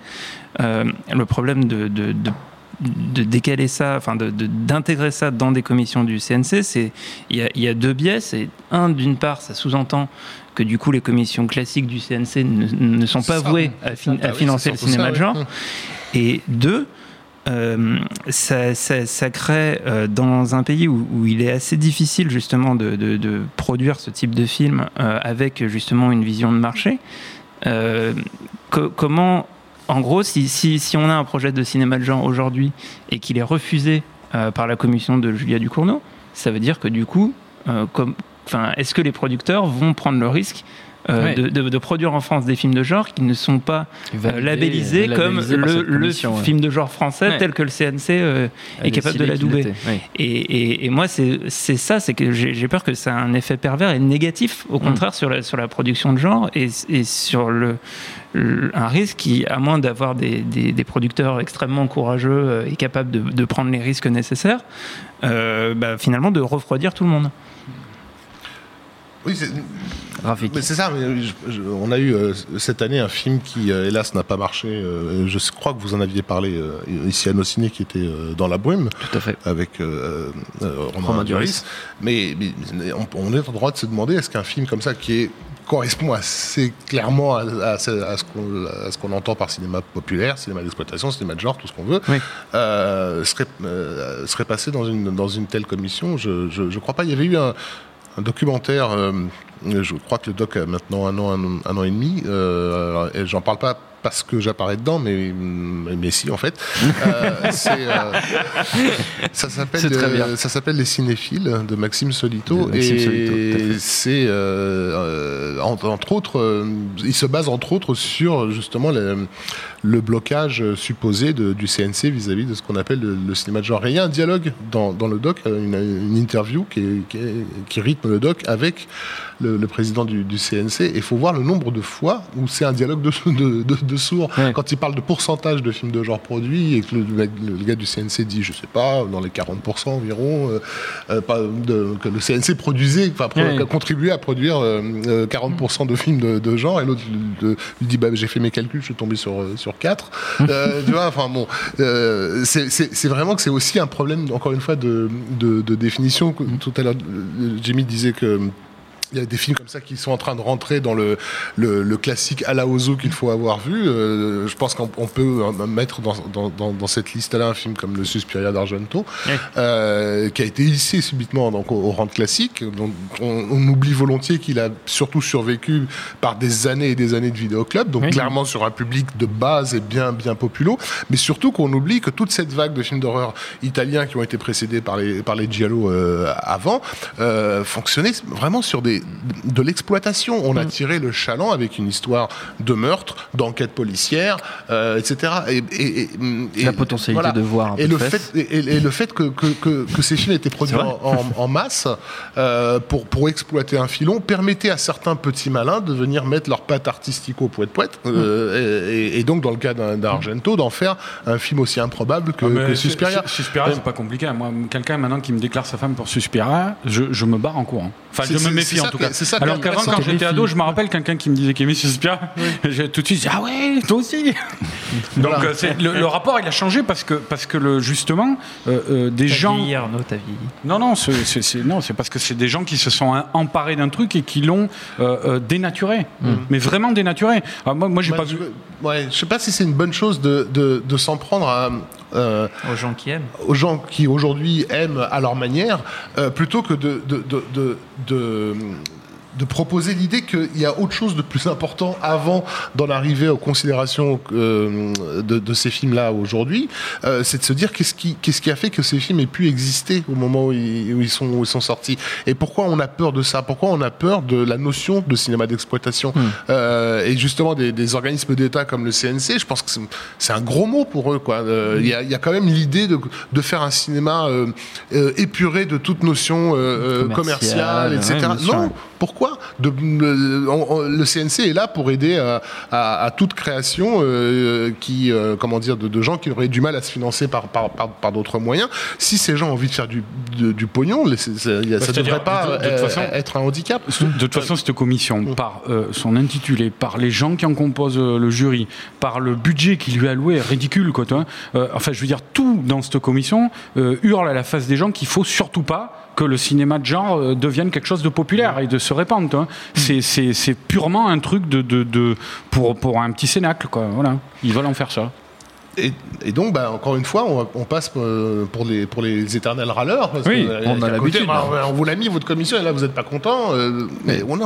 Euh, le problème de, de- de- de décaler ça, enfin d'intégrer ça dans des commissions du CNC, c'est il y a, il y a deux biais. C'est un, d'une part, ça sous-entend que du coup les commissions classiques du CNC ne, ne sont pas ça. vouées à, fin- Ah à financer le cinéma ça, de genre. Et deux, euh, ça, ça- ça crée euh, dans un pays où, où il est assez difficile justement de, de- de produire ce type de film euh, avec justement une vision de marché. co- comment, en gros, si, on a un projet de cinéma de genre aujourd'hui et qu'il est refusé euh, par la commission de Julia Ducournau, ça veut dire que du coup, euh, est-ce que les producteurs vont prendre le risque Ouais. de, de- de produire en France des films de genre qui ne sont pas euh, Validé, labellisés comme labellisé par le, ouais. film de genre français Ouais. tel que le CNC euh, est capable de l'adouber. Et, et- et moi, c'est ça, c'est que j'ai peur que ça a un effet pervers et négatif, Mm. au contraire, sur, la, sur la production de genre et, et sur le, le- un risque qui, à moins d'avoir des, des- des producteurs extrêmement courageux euh, et capables de, de prendre les risques nécessaires, euh, bah, finalement de refroidir tout le monde. Oui, c'est- Rafik. mais c'est ça. mais je- je- on a eu euh, cette année un film qui, euh, hélas, n'a pas marché. euh, je crois que vous en aviez parlé ici à nos ciné, qui était dans la brume, Tout à fait. avec Romain, Duris. Mais, mais on, on est en droit de se demander est-ce qu'un film comme ça, qui est correspond assez clairement à, à ce, à ce qu'on entend par cinéma populaire, cinéma d'exploitation, cinéma de genre, tout ce qu'on veut, Oui. serait, serait passé dans une, dans une telle commission? Je, je crois pas. Il y avait eu un, un documentaire. euh, je crois que le doc a maintenant un an, un, un an et demi. Euh, et j'en parle pas parce que j'apparais dedans, mais, mais si en fait. Euh, euh, ça s'appelle euh, ça s'appelle Les Cinéphiles de Maxime Solito. De Maxime et c'est euh, euh, entre, entre autres, il se base entre autres sur justement le, le blocage supposé de- du CNC vis-à-vis de ce qu'on appelle le, le cinéma de genre. Et il y a un dialogue dans, dans le doc, une, une interview qui, est- qui, est- qui rythme le doc avec le, le président du, du CNC. Et il faut voir le nombre de fois où c'est un dialogue de, de, de- de sourds. Quand il parle de pourcentage de films de genre produits et que le, gars du CNC dit, je sais pas, dans les 40% environ, euh, euh, pas de- que le CNC produisait, enfin, Ouais. contribuait à produire euh, euh, 40% de films de, de genre. Et l'autre lui dit, bah, j'ai fait mes calculs, je suis tombé sur, sur 4. Euh, tu vois, enfin bon, c'est vraiment que c'est aussi un problème, encore une fois, de, de, définition. Tout à l'heure, Jimmy disait que. Il y a des films comme ça qui sont en train de rentrer dans le, le, le classique à la Ozo qu'il faut avoir vu. Euh, je pense qu'on on peut euh, mettre dans, dans, dans, dans cette liste-là un film comme Le Suspiria d'Argento, euh, qui a été hissé subitement donc, au, au rang de classique. Donc, on, on oublie volontiers qu'il a surtout survécu par des années et des années de vidéoclub, donc Oui. clairement sur un public de base et bien, bien populo, mais surtout qu'on oublie que toute cette vague de films d'horreur italiens qui ont été précédés par les, par les Giallo euh, avant fonctionnaient vraiment sur des, de l'exploitation. On a tiré le chaland avec une histoire de meurtre, d'enquête policière, euh, etc. Et, et- et- et- La potentialité de voir un et peu le fait et, et le fait que, que, que, que ces films étaient produits en, en- en masse euh, pour, pour exploiter un filon permettait à certains petits malins de venir mettre leur patte artistique au poète poète euh, et, et- et donc dans le cas d'un d'un Argento d'en faire un film aussi improbable que, Ah, que Su- Suspiria. Su- Suspiria, c'est pas compliqué. Moi, quelqu'un maintenant qui me déclare sa femme pour Suspiria, je, je me barre en courant. Enfin, je me méfie c'est en tout cas. ça Alors qu'avant, quand j'étais ado, je me rappelle quelqu'un qui me disait qu'il aimait Suspiria. J'ai tout de suite dit Ah ouais, toi aussi Donc Voilà. euh, le, le rapport, il a changé parce que, parce que le, justement, euh, euh, des gens. vieilli, Arnaud, t'as vieilli. Non, non, c'est parce que c'est des gens qui se sont emparés d'un truc et qui l'ont euh, euh, dénaturé. Mais vraiment dénaturé. Alors, moi, moi j'ai Moi, pas je, vu. ouais, je sais pas si c'est une bonne chose de, de, de s'en prendre à, euh, Aux gens qui aiment. aux gens qui aujourd'hui aiment à leur manière, euh, plutôt que de, de, de, de, de- proposer l'idée qu'il y a autre chose de plus important avant d'en arriver aux considérations euh, de, de ces films-là aujourd'hui, euh, c'est de se dire qu'est-ce qui, qu'est-ce qui a fait que ces films aient pu exister au moment où ils, où ils sont, où ils sont sortis et pourquoi on a peur de ça, pourquoi on a peur de la notion de cinéma d'exploitation Euh, et justement des, des organismes d'État comme le CNC, je pense que c'est- un gros mot pour eux. quoi. Euh, Il y, y a quand même l'idée de, de faire un cinéma euh, euh, épuré de toute notion euh, euh, Commercial, commerciale, etc. ouais, non, pourquoi de, on- on- Le CNC est là pour aider à, à- à toute création euh, qui, euh, comment dire, de, de gens qui auraient du mal à se financer par, par, par, par d'autres moyens. Si ces gens ont envie de faire du, de- du pognon, les- Bah, ça ne devrait pas euh, façon- être un handicap. De toute façon, cette commission, par euh, son intitulé, par les gens qui en composent le jury, par le budget qui lui est alloué, ridicule, quoi. Euh, enfin, je veux dire, tout dans cette commission hurle à la face des gens qu'il faut surtout pas que le cinéma de genre euh, devienne quelque chose de populaire et de se répandre. tu vois. C'est- purement un truc de, de, de- pour, pour un petit cénacle, quoi. Voilà. Ils veulent en faire ça. Et, et donc, bah, encore une fois, on, on passe euh, pour les, pour les éternels râleurs. Parce Oui, que, euh, on a qu'à l'habitude. côté, bah, on vous l'a mis, votre commission, et là, vous n'êtes pas content. euh, mais on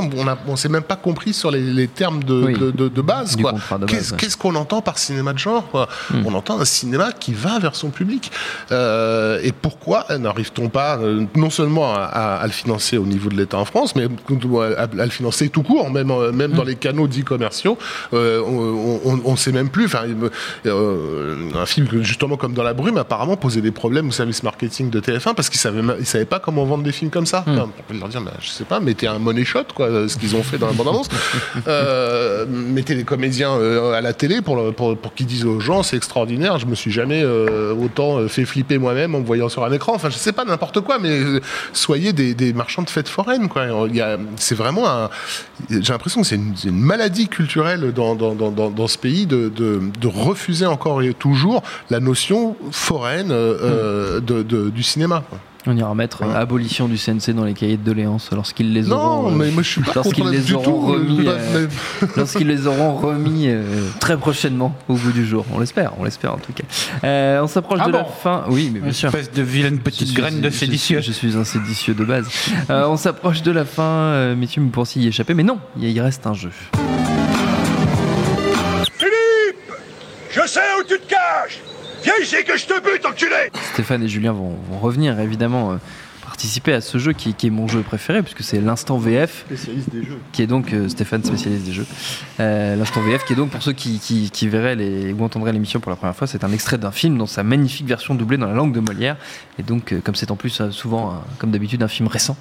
on s'est même pas compris sur les, les termes de, Oui. de, de- de base. Qu'est-ce ouais. qu'on entend par cinéma de genre quoi Hmm. On entend un cinéma qui va vers son public. Euh, et pourquoi n'arrive-t-on pas, euh, non seulement à, à- à le financer au niveau de l'État en France, mais à, à le financer tout court, même, même Hmm. dans les canaux dits commerciaux On ne sait même plus. Enfin, un film que, justement comme dans la brume, apparemment posait des problèmes au service marketing de TF1 parce qu'ils savaient, ils savaient pas comment vendre des films comme ça. Enfin, on peut leur dire, bah, je sais pas, mettez un money shot, quoi, euh, ce qu'ils ont fait dans la bande-annonce. Euh, mettez les comédiens euh, à la télé pour, le- pour, pour qu'ils disent aux gens, c'est extraordinaire. Je me suis jamais euh, autant euh, fait flipper moi-même en me voyant sur un écran. Enfin, je sais pas n'importe quoi, mais euh, soyez des, des marchands de fêtes foraines, quoi. C'est vraiment un. J'ai l'impression que c'est une, maladie culturelle dans, dans, dans, dans, dans ce pays de, de, de refuser encore et toujours la notion foraine euh, euh, de, de- du cinéma. quoi. On ira mettre euh, abolition du CNC dans les cahiers de doléances lorsqu'ils les Non, auront. euh, mais moi, je suis pas lorsqu'ils les du auront tout, remis. mais- euh, lorsqu'ils les auront remis euh, très prochainement au bout du jour. On l'espère, on l'espère en tout cas. Euh, on s'approche Ah de la fin. Oui, mais bien sûr. Espèce de vilaine Je petite suis- graine de séditieux. Je, suis un séditieux de base. Euh, on s'approche de la fin, euh, messieurs, vous pensez y échapper, mais non, il reste un jeu. Sais où tu te caches. Viens ici que je te bute, enculé. Stéphane et Julien vont, vont revenir évidemment euh, participer à ce jeu qui, qui est mon jeu préféré puisque c'est l'instant VF Spécialiste des jeux. qui est donc euh, Stéphane spécialiste des jeux. Euh, l'instant VF qui est donc pour ceux qui, qui- qui verraient les, ou entendraient l'émission pour la première fois c'est un extrait d'un film dans sa magnifique version doublée dans la langue de Molière. Et donc euh, comme c'est en plus souvent un- comme d'habitude un film récent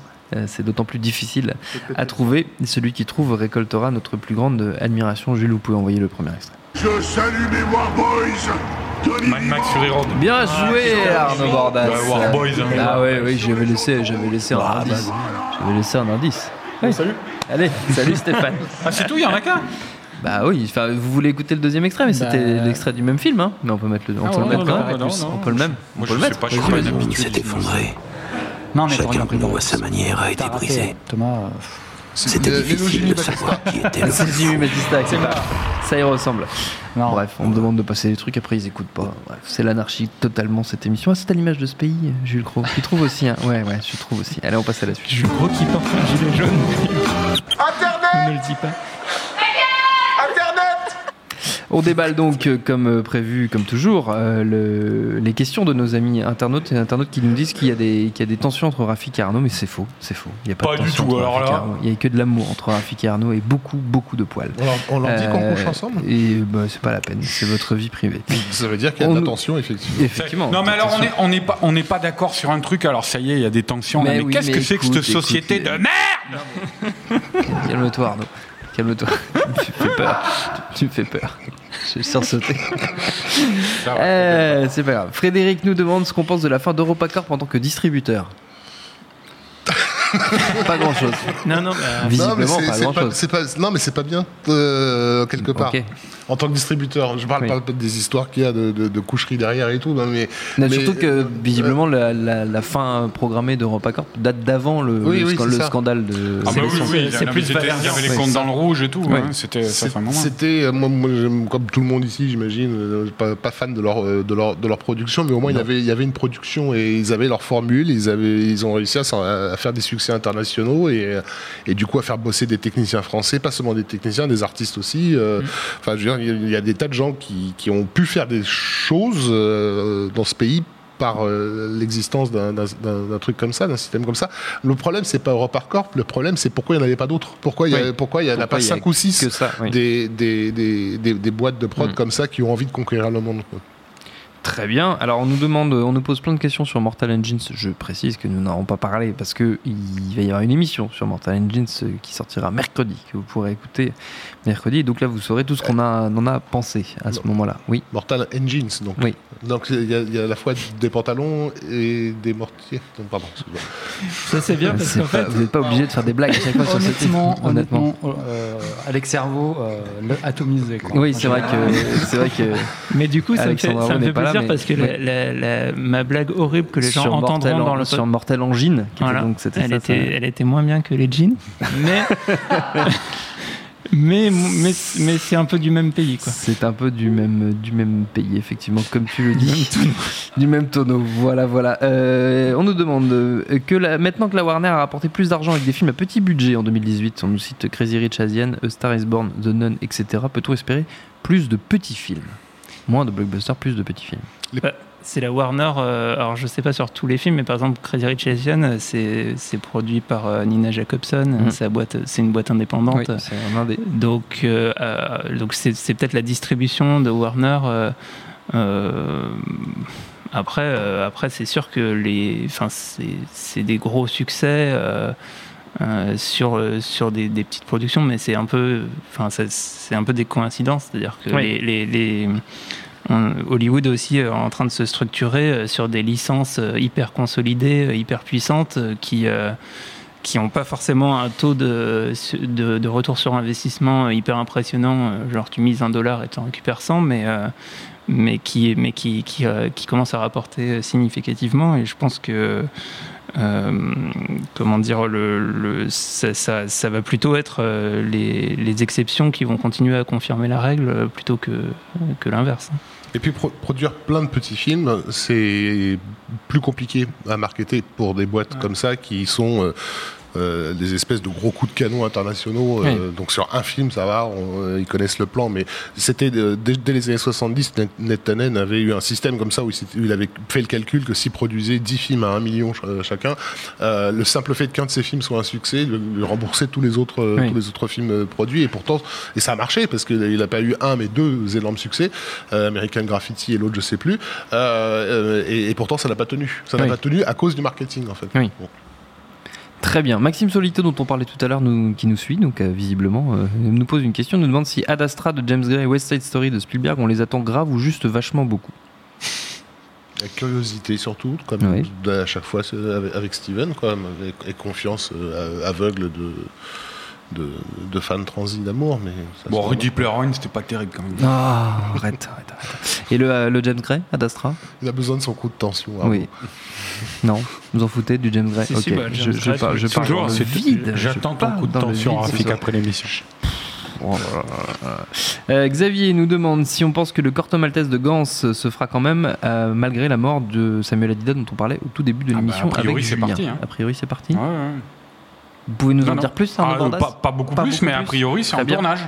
c'est d'autant plus difficile à trouver. Et celui qui trouve récoltera notre plus grande admiration. Jules vous pouvez envoyer le premier extrait Je salue mes Warboys Mad Max Fury Road. Bien joué Arnaud Bordas. Bah, Warboys, hein. Ah ouais, oui, j'avais laissé, j'avais laissé un indice. J'avais laissé un indice. Oui. Salut. Allez, salut Stéphane. Ah, c'est tout, il y en a qu'un Bah oui, enfin, vous voulez écouter le deuxième extrait, mais c'était Bah. l'extrait du même film, hein. Mais on peut mettre le, on Ah peut le mettre non, quand même. non, on non. peut le même. Moi, on peut je le sais mettre. pas, je crois s'est effondré. Non, mais Chacun t'aurais voit sa manière a été brisé. Thomas. C'était difficile de savoir qui était le C'est Batista, c'est pas. Ça y ressemble. Non. Bref, on me demande de passer les trucs, après ils écoutent pas. Bref, c'est l'anarchie totalement cette émission. Ah, c'est à l'image de ce pays, Jules Cro. Tu trouves aussi, hein Ouais, ouais, je trouve aussi. Allez, on passe à la suite. Je gros qui porte un gilet jaune. On Internet ne le dit pas. On déballe donc, euh, comme euh, prévu, comme toujours, euh, le- les questions de nos amis internautes et internautes qui nous disent qu'il y, a des- qu'il y a des tensions entre Rafik et Arnaud, mais c'est faux, c'est faux. Il n'y a pas, Pas de du tension tout, entre alors Rafik et là. Arnaud. Il n'y a que de l'amour entre Rafik et Arnaud et beaucoup, beaucoup de poils. On leur, on leur dit qu'on Euh, couche ensemble? Et bah, c'est pas la peine, c'est votre vie privée. Ça veut dire qu'il y a de On la tension, effectivement. Effectivement. Non, mais alors on attention. est, on n'est pas, on n'est pas d'accord sur un truc. Alors ça y est, il y a des tensions. là, Mais Mais, oui, qu'est-ce mais que c'est que écoute, cette société écoute, de merde? Calme-toi, Arnaud. Calme-toi. tu me fais peur. Tu me fais peur. Je vais sursauter. Euh, c'est pas grave. Frédéric nous demande ce qu'on pense de la fin d'EuropaCorp en tant que distributeur. pas grand chose. Non, non, bah, Non, mais Visiblement, c'est- pas c'est grand pas- chose. c'est pas- non, mais c'est pas bien, euh, quelque part. En tant que distributeur, je parle Oui. pas des histoires qu'il y a de, de, de coucherie derrière et tout, non, mais. Non, mais- surtout que euh, visiblement la, la- la fin programmée d'EuropaCorp date d'avant le, Oui, le oui, scan- c'est le ça. scandale de. Ah bah oui, c'est plus Il y avait les Ouais. comptes dans le rouge et tout. Ouais. hein, C'était, euh, moi, comme tout le monde ici, j'imagine, euh, pas, pas fan de leur, de, leur, de leur production, mais au moins il y, avait, il y avait une production et ils avaient leur formule, ils, avaient, ils ont réussi à, faire des succès internationaux et, et du coup à faire bosser des techniciens français, pas seulement des techniciens, des artistes aussi. euh, Enfin, je veux dire, il y a- des tas de gens qui, qui ont pu faire des choses euh, dans ce pays par euh, l'existence d'un- truc comme ça, d'un système comme ça. Le problème, c'est pas EuropaCorp, le problème, c'est pourquoi il n'y en avait pas d'autres? Pourquoi il y, a- Oui. pourquoi il y en a pas il y a 5 ou 6 que ça, oui. des, des, des, des, des boîtes de prod Mm. comme ça qui ont envie de conquérir le monde. quoi? Très bien. Alors on nous demande, on nous pose plein de questions sur Mortal Engines. Je précise que nous n'aurons pas parlé parce que il va y avoir une émission sur Mortal Engines euh, qui sortira mercredi que vous pourrez écouter mercredi. Et donc là vous saurez tout ce qu'on a, en a pensé à ce moment-là. Oui. Mortal Engines, donc. Oui. Donc il y, a- il y a à la fois des pantalons et des mortiers. Non, pardon. ça c'est bien parce qu'en fait, vous n'êtes pas obligé de faire des blagues à chaque fois sur ce titre. Honnêtement, Honnêtement. euh, Alex Servo, euh, le atomisé. Quoi. Oui, c'est vrai que c'est vrai que mais du coup, ça me fait, ça me fait n'est pas là, plaisir mais- parce que la- Ouais. la- la- ma blague horrible que les gens sur entendront dans le sur Mortal Engine, qui était donc c'était elle, ça, était, ça- elle était moins bien que les jeans, mais mais mais, mais c'est un peu du même pays quoi. C'est un peu du même, du même pays, effectivement, comme tu le dis. du même tonneau. Voilà, voilà. Euh, on nous demande euh, que la- maintenant que la Warner a rapporté plus d'argent avec des films à petit budget en 2018, on nous cite Crazy Rich Asian, A Star is Born, The Nun, etc. Peut-on espérer plus de petits films? Moins de blockbusters, plus de petits films. Bah, c'est la Warner, euh, alors je sais pas sur tous les films, mais par exemple Crazy Rich Asian, euh, c'est c'est produit par euh, Nina Jacobson, Mhm. c'est la boîte- c'est une boîte indépendante. Oui, c'est un des. Donc, euh, euh, donc c'est, c'est peut-être la distribution de Warner. euh, euh, après, euh, après, c'est sûr que les, enfin, c'est, c'est des gros succès euh, sur euh, sur des, des petites productions, mais c'est un peu, enfin, c'est un peu des coïncidences, c'est-à-dire que Oui. les, les- les- on- Hollywood est aussi euh, en train de se structurer sur des licences hyper consolidées, hyper puissantes, qui euh, qui n'ont pas forcément un taux de, de, de retour sur investissement hyper impressionnant, genre tu mises un dollar et tu en récupères 100, mais, euh, mais, qui, mais qui, qui, euh, qui commence à rapporter significativement. Et je pense que, comment dire, le, le- ça, ça, ça va plutôt être euh, les, les exceptions qui vont continuer à confirmer la règle euh, plutôt que, que l'inverse. Et puis pro- produire plein de petits films, c'est plus compliqué à marketer pour des boîtes comme ça qui sont euh, des espèces de gros coups de canon internationaux. euh, Oui. Donc sur un film, ça va, on- euh, ils connaissent le plan, mais c'était dès, dès les années 70, Net- Netanen avait eu un système comme ça où il, avait fait le calcul que s'il produisait 10 films à 1 million ch- chacun, le simple fait qu'un de ces films soit un succès, lui, rembourser tous les autres Oui. tous les autres films produits et pourtant et ça a marché parce qu'il n'a pas eu un mais deux énormes succès, American Graffiti et l'autre je sais plus, et, et pourtant ça n'a pas tenu, ça n'a Oui. pas tenu à cause du marketing en fait. Oui. Bon. Très bien. Maxime Solito, dont on parlait tout à l'heure, qui nous suit, donc euh, visiblement, euh, nous pose une question. Nous demande si Ad Astra de James Gray et West Side Story de Spielberg, on les attend grave ou juste vachement beaucoup? La curiosité surtout, comme Oui. à chaque fois avec, Steven, quoi, et, et confiance euh, aveugle de, de, de fans transis d'amour. Mais ça Bon, Rudy Player One, c'était pas terrible quand même. Ah, arrête, arrête, arrête. Et le, euh, le James Gray, Ad Astra Il a besoin de son coup de tension. Arnaud. Oui. Non, vous en foutez du James Gray Si, Ok, si, bah, je, James je Gray, parle, je parle toujours, dans le vide. j'attends Je ton parle coup de tension, Rafik, après l'émission. Oh là là là là. Euh, Xavier nous demande si on pense que le Corto Maltese de Gans se fera quand même euh, malgré la mort de Samuel Adida dont on parlait au tout début de Ah bah, l'émission. a priori, avec c'est parti, hein. A priori c'est parti. Ouais, ouais. Vous pouvez nous Non, en non. dire plus Arnaud Ah, pas, pas beaucoup Pas plus, beaucoup mais a priori, c'est en bien. tournage.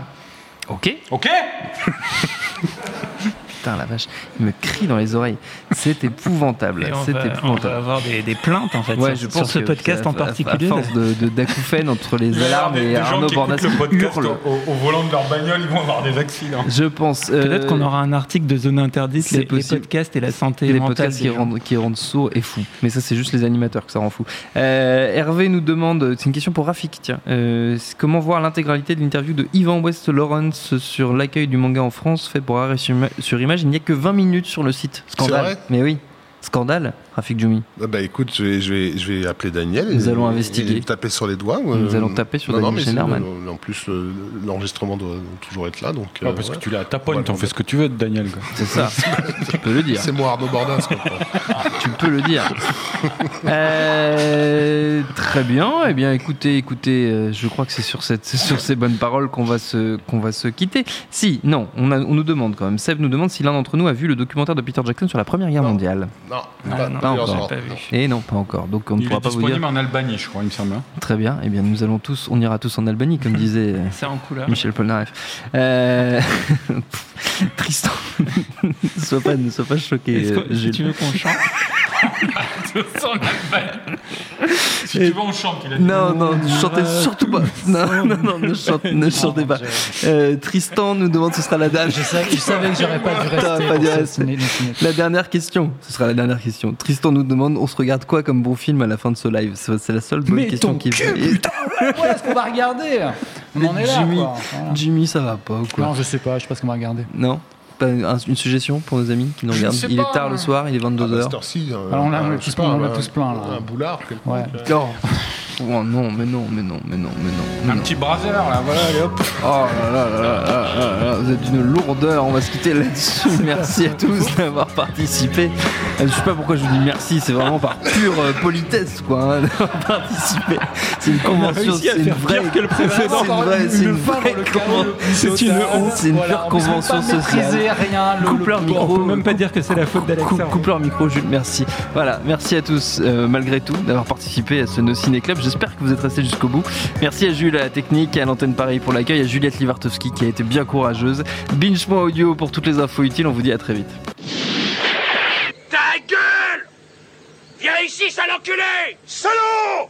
Ok. Ok Putain la vache, il me crie dans les oreilles. C'est épouvantable. C'est va, on épouvantable. va avoir des, des plaintes en fait Ouais, sur, je pense sur ce que podcast en particulier. À force de, de- d'acouphènes entre les alarmes et Arnaud Bordas au, au volant de leur bagnole, ils vont avoir des accidents. Je pense. euh, Peut-être qu'on aura un article de zone interdite, les, podcasts et la santé les mentale podcasts des qui rendent, qui rendent sourds et fous. Mais ça, c'est juste les animateurs que ça rend fou. Euh, Hervé nous demande, c'est une question pour Rafik, tiens, euh, comment voir l'intégralité de l'interview de Ivan West Lawrence sur l'accueil du manga en France fait pour Arrêt sur, sur Il n'y a que 20 minutes sur le site. Scandale. vrai? Mais oui, scandale, Rafik Djoumi. Ah Bah écoute, je vais, je vais, je vais appeler Daniel. Nous et- allons investiguer. et taper sur les doigts. Nous allons taper sur non, Daniel Schneiderman. euh, En plus, euh, l'enregistrement doit toujours être là. Donc, Ah, euh, parce ouais. que tu l'as à ta pointe, t'en fais ce que tu veux de Daniel. quoi. C'est ça. tu peux le dire. C'est moi Arnaud Bordas. quoi. tu peux le dire. Euh, très bien. Eh bien, écoutez, écoutez, euh, je crois que c'est sur, cette, sur ces bonnes paroles qu'on va se, qu'on va se quitter. Si, non, on, a- on nous demande quand même. Seb nous demande si l'un d'entre nous a vu le documentaire de Peter Jackson sur la Première Guerre mondiale. Non, Ah, pas, non, Pas encore. pas. Et non, pas encore. Donc, on ne Il pourra est pas vous dire. disponible en Albanie, je crois, il me semble. hein. Très bien. Eh bien, nous allons tous, on ira tous en Albanie, comme disait. euh, C'est en couleur. Michel Polnareff. Euh... Tristan, ne sois pas, ne sois pas choqué. Que- euh, tu veux qu'on chante? Si tu veux, on chante, il a dit. Non, non, ne chantez surtout pas. Non, non, non, ne, chante- ne chantez pas. Euh, Tristan nous demande ce sera la dernière. Je savais, je savais que j'aurais pas dû rester. Pas dû rester. La dernière question, ce sera la dernière question. Tristan nous demande on se regarde quoi comme bon film à la fin de ce live C'est la seule bonne Mais question ton qui cul, putain, ouais, ouais, est-ce qu'on va regarder On en est là, Jimmy, quoi. Voilà. Jimmy, ça va pas ou quoi Non, je sais pas, je sais pas ce qu'on va regarder. Non Pas un- une suggestion pour nos amis qui nous regardent Il pas. est tard le soir, il est Ah, bah, 22h. cette heure-ci, euh, Alors, on je sais tous pas, plein, on l'a un- tous plein, là. Un boulard. Ouais. Oh. Non, mais non, mais non, mais non, mais non. mais Un non. petit brasser, là, voilà, allez hop. Oh là là là là là vous êtes d'une lourdeur, on va se quitter là-dessus. Merci à tous d'avoir participé. Euh, Je sais pas pourquoi je vous dis merci, c'est vraiment par pure euh, politesse quoi, hein, d'avoir participé. C'est une convention, c'est une vraie que le précédent. C'est une vraie, c'est une honte. C'est une pure convention sociale. rien. Le, Coupe leur On micro. peut même pas dire que c'est la faute d'Alexa. Coupe, coupe leur micro, Jules, merci. Voilà, merci à tous, euh, malgré tout, d'avoir participé à ce No Ciné Club. J'espère que vous êtes restés jusqu'au bout. Merci à Jules, à la technique, et à l'antenne Paris pour l'accueil, à Juliette Livartowski qui a été bien courageuse. Binge.moi audio pour toutes les infos utiles. On vous dit à très vite. Ta gueule Viens ici, sale enculé Salaud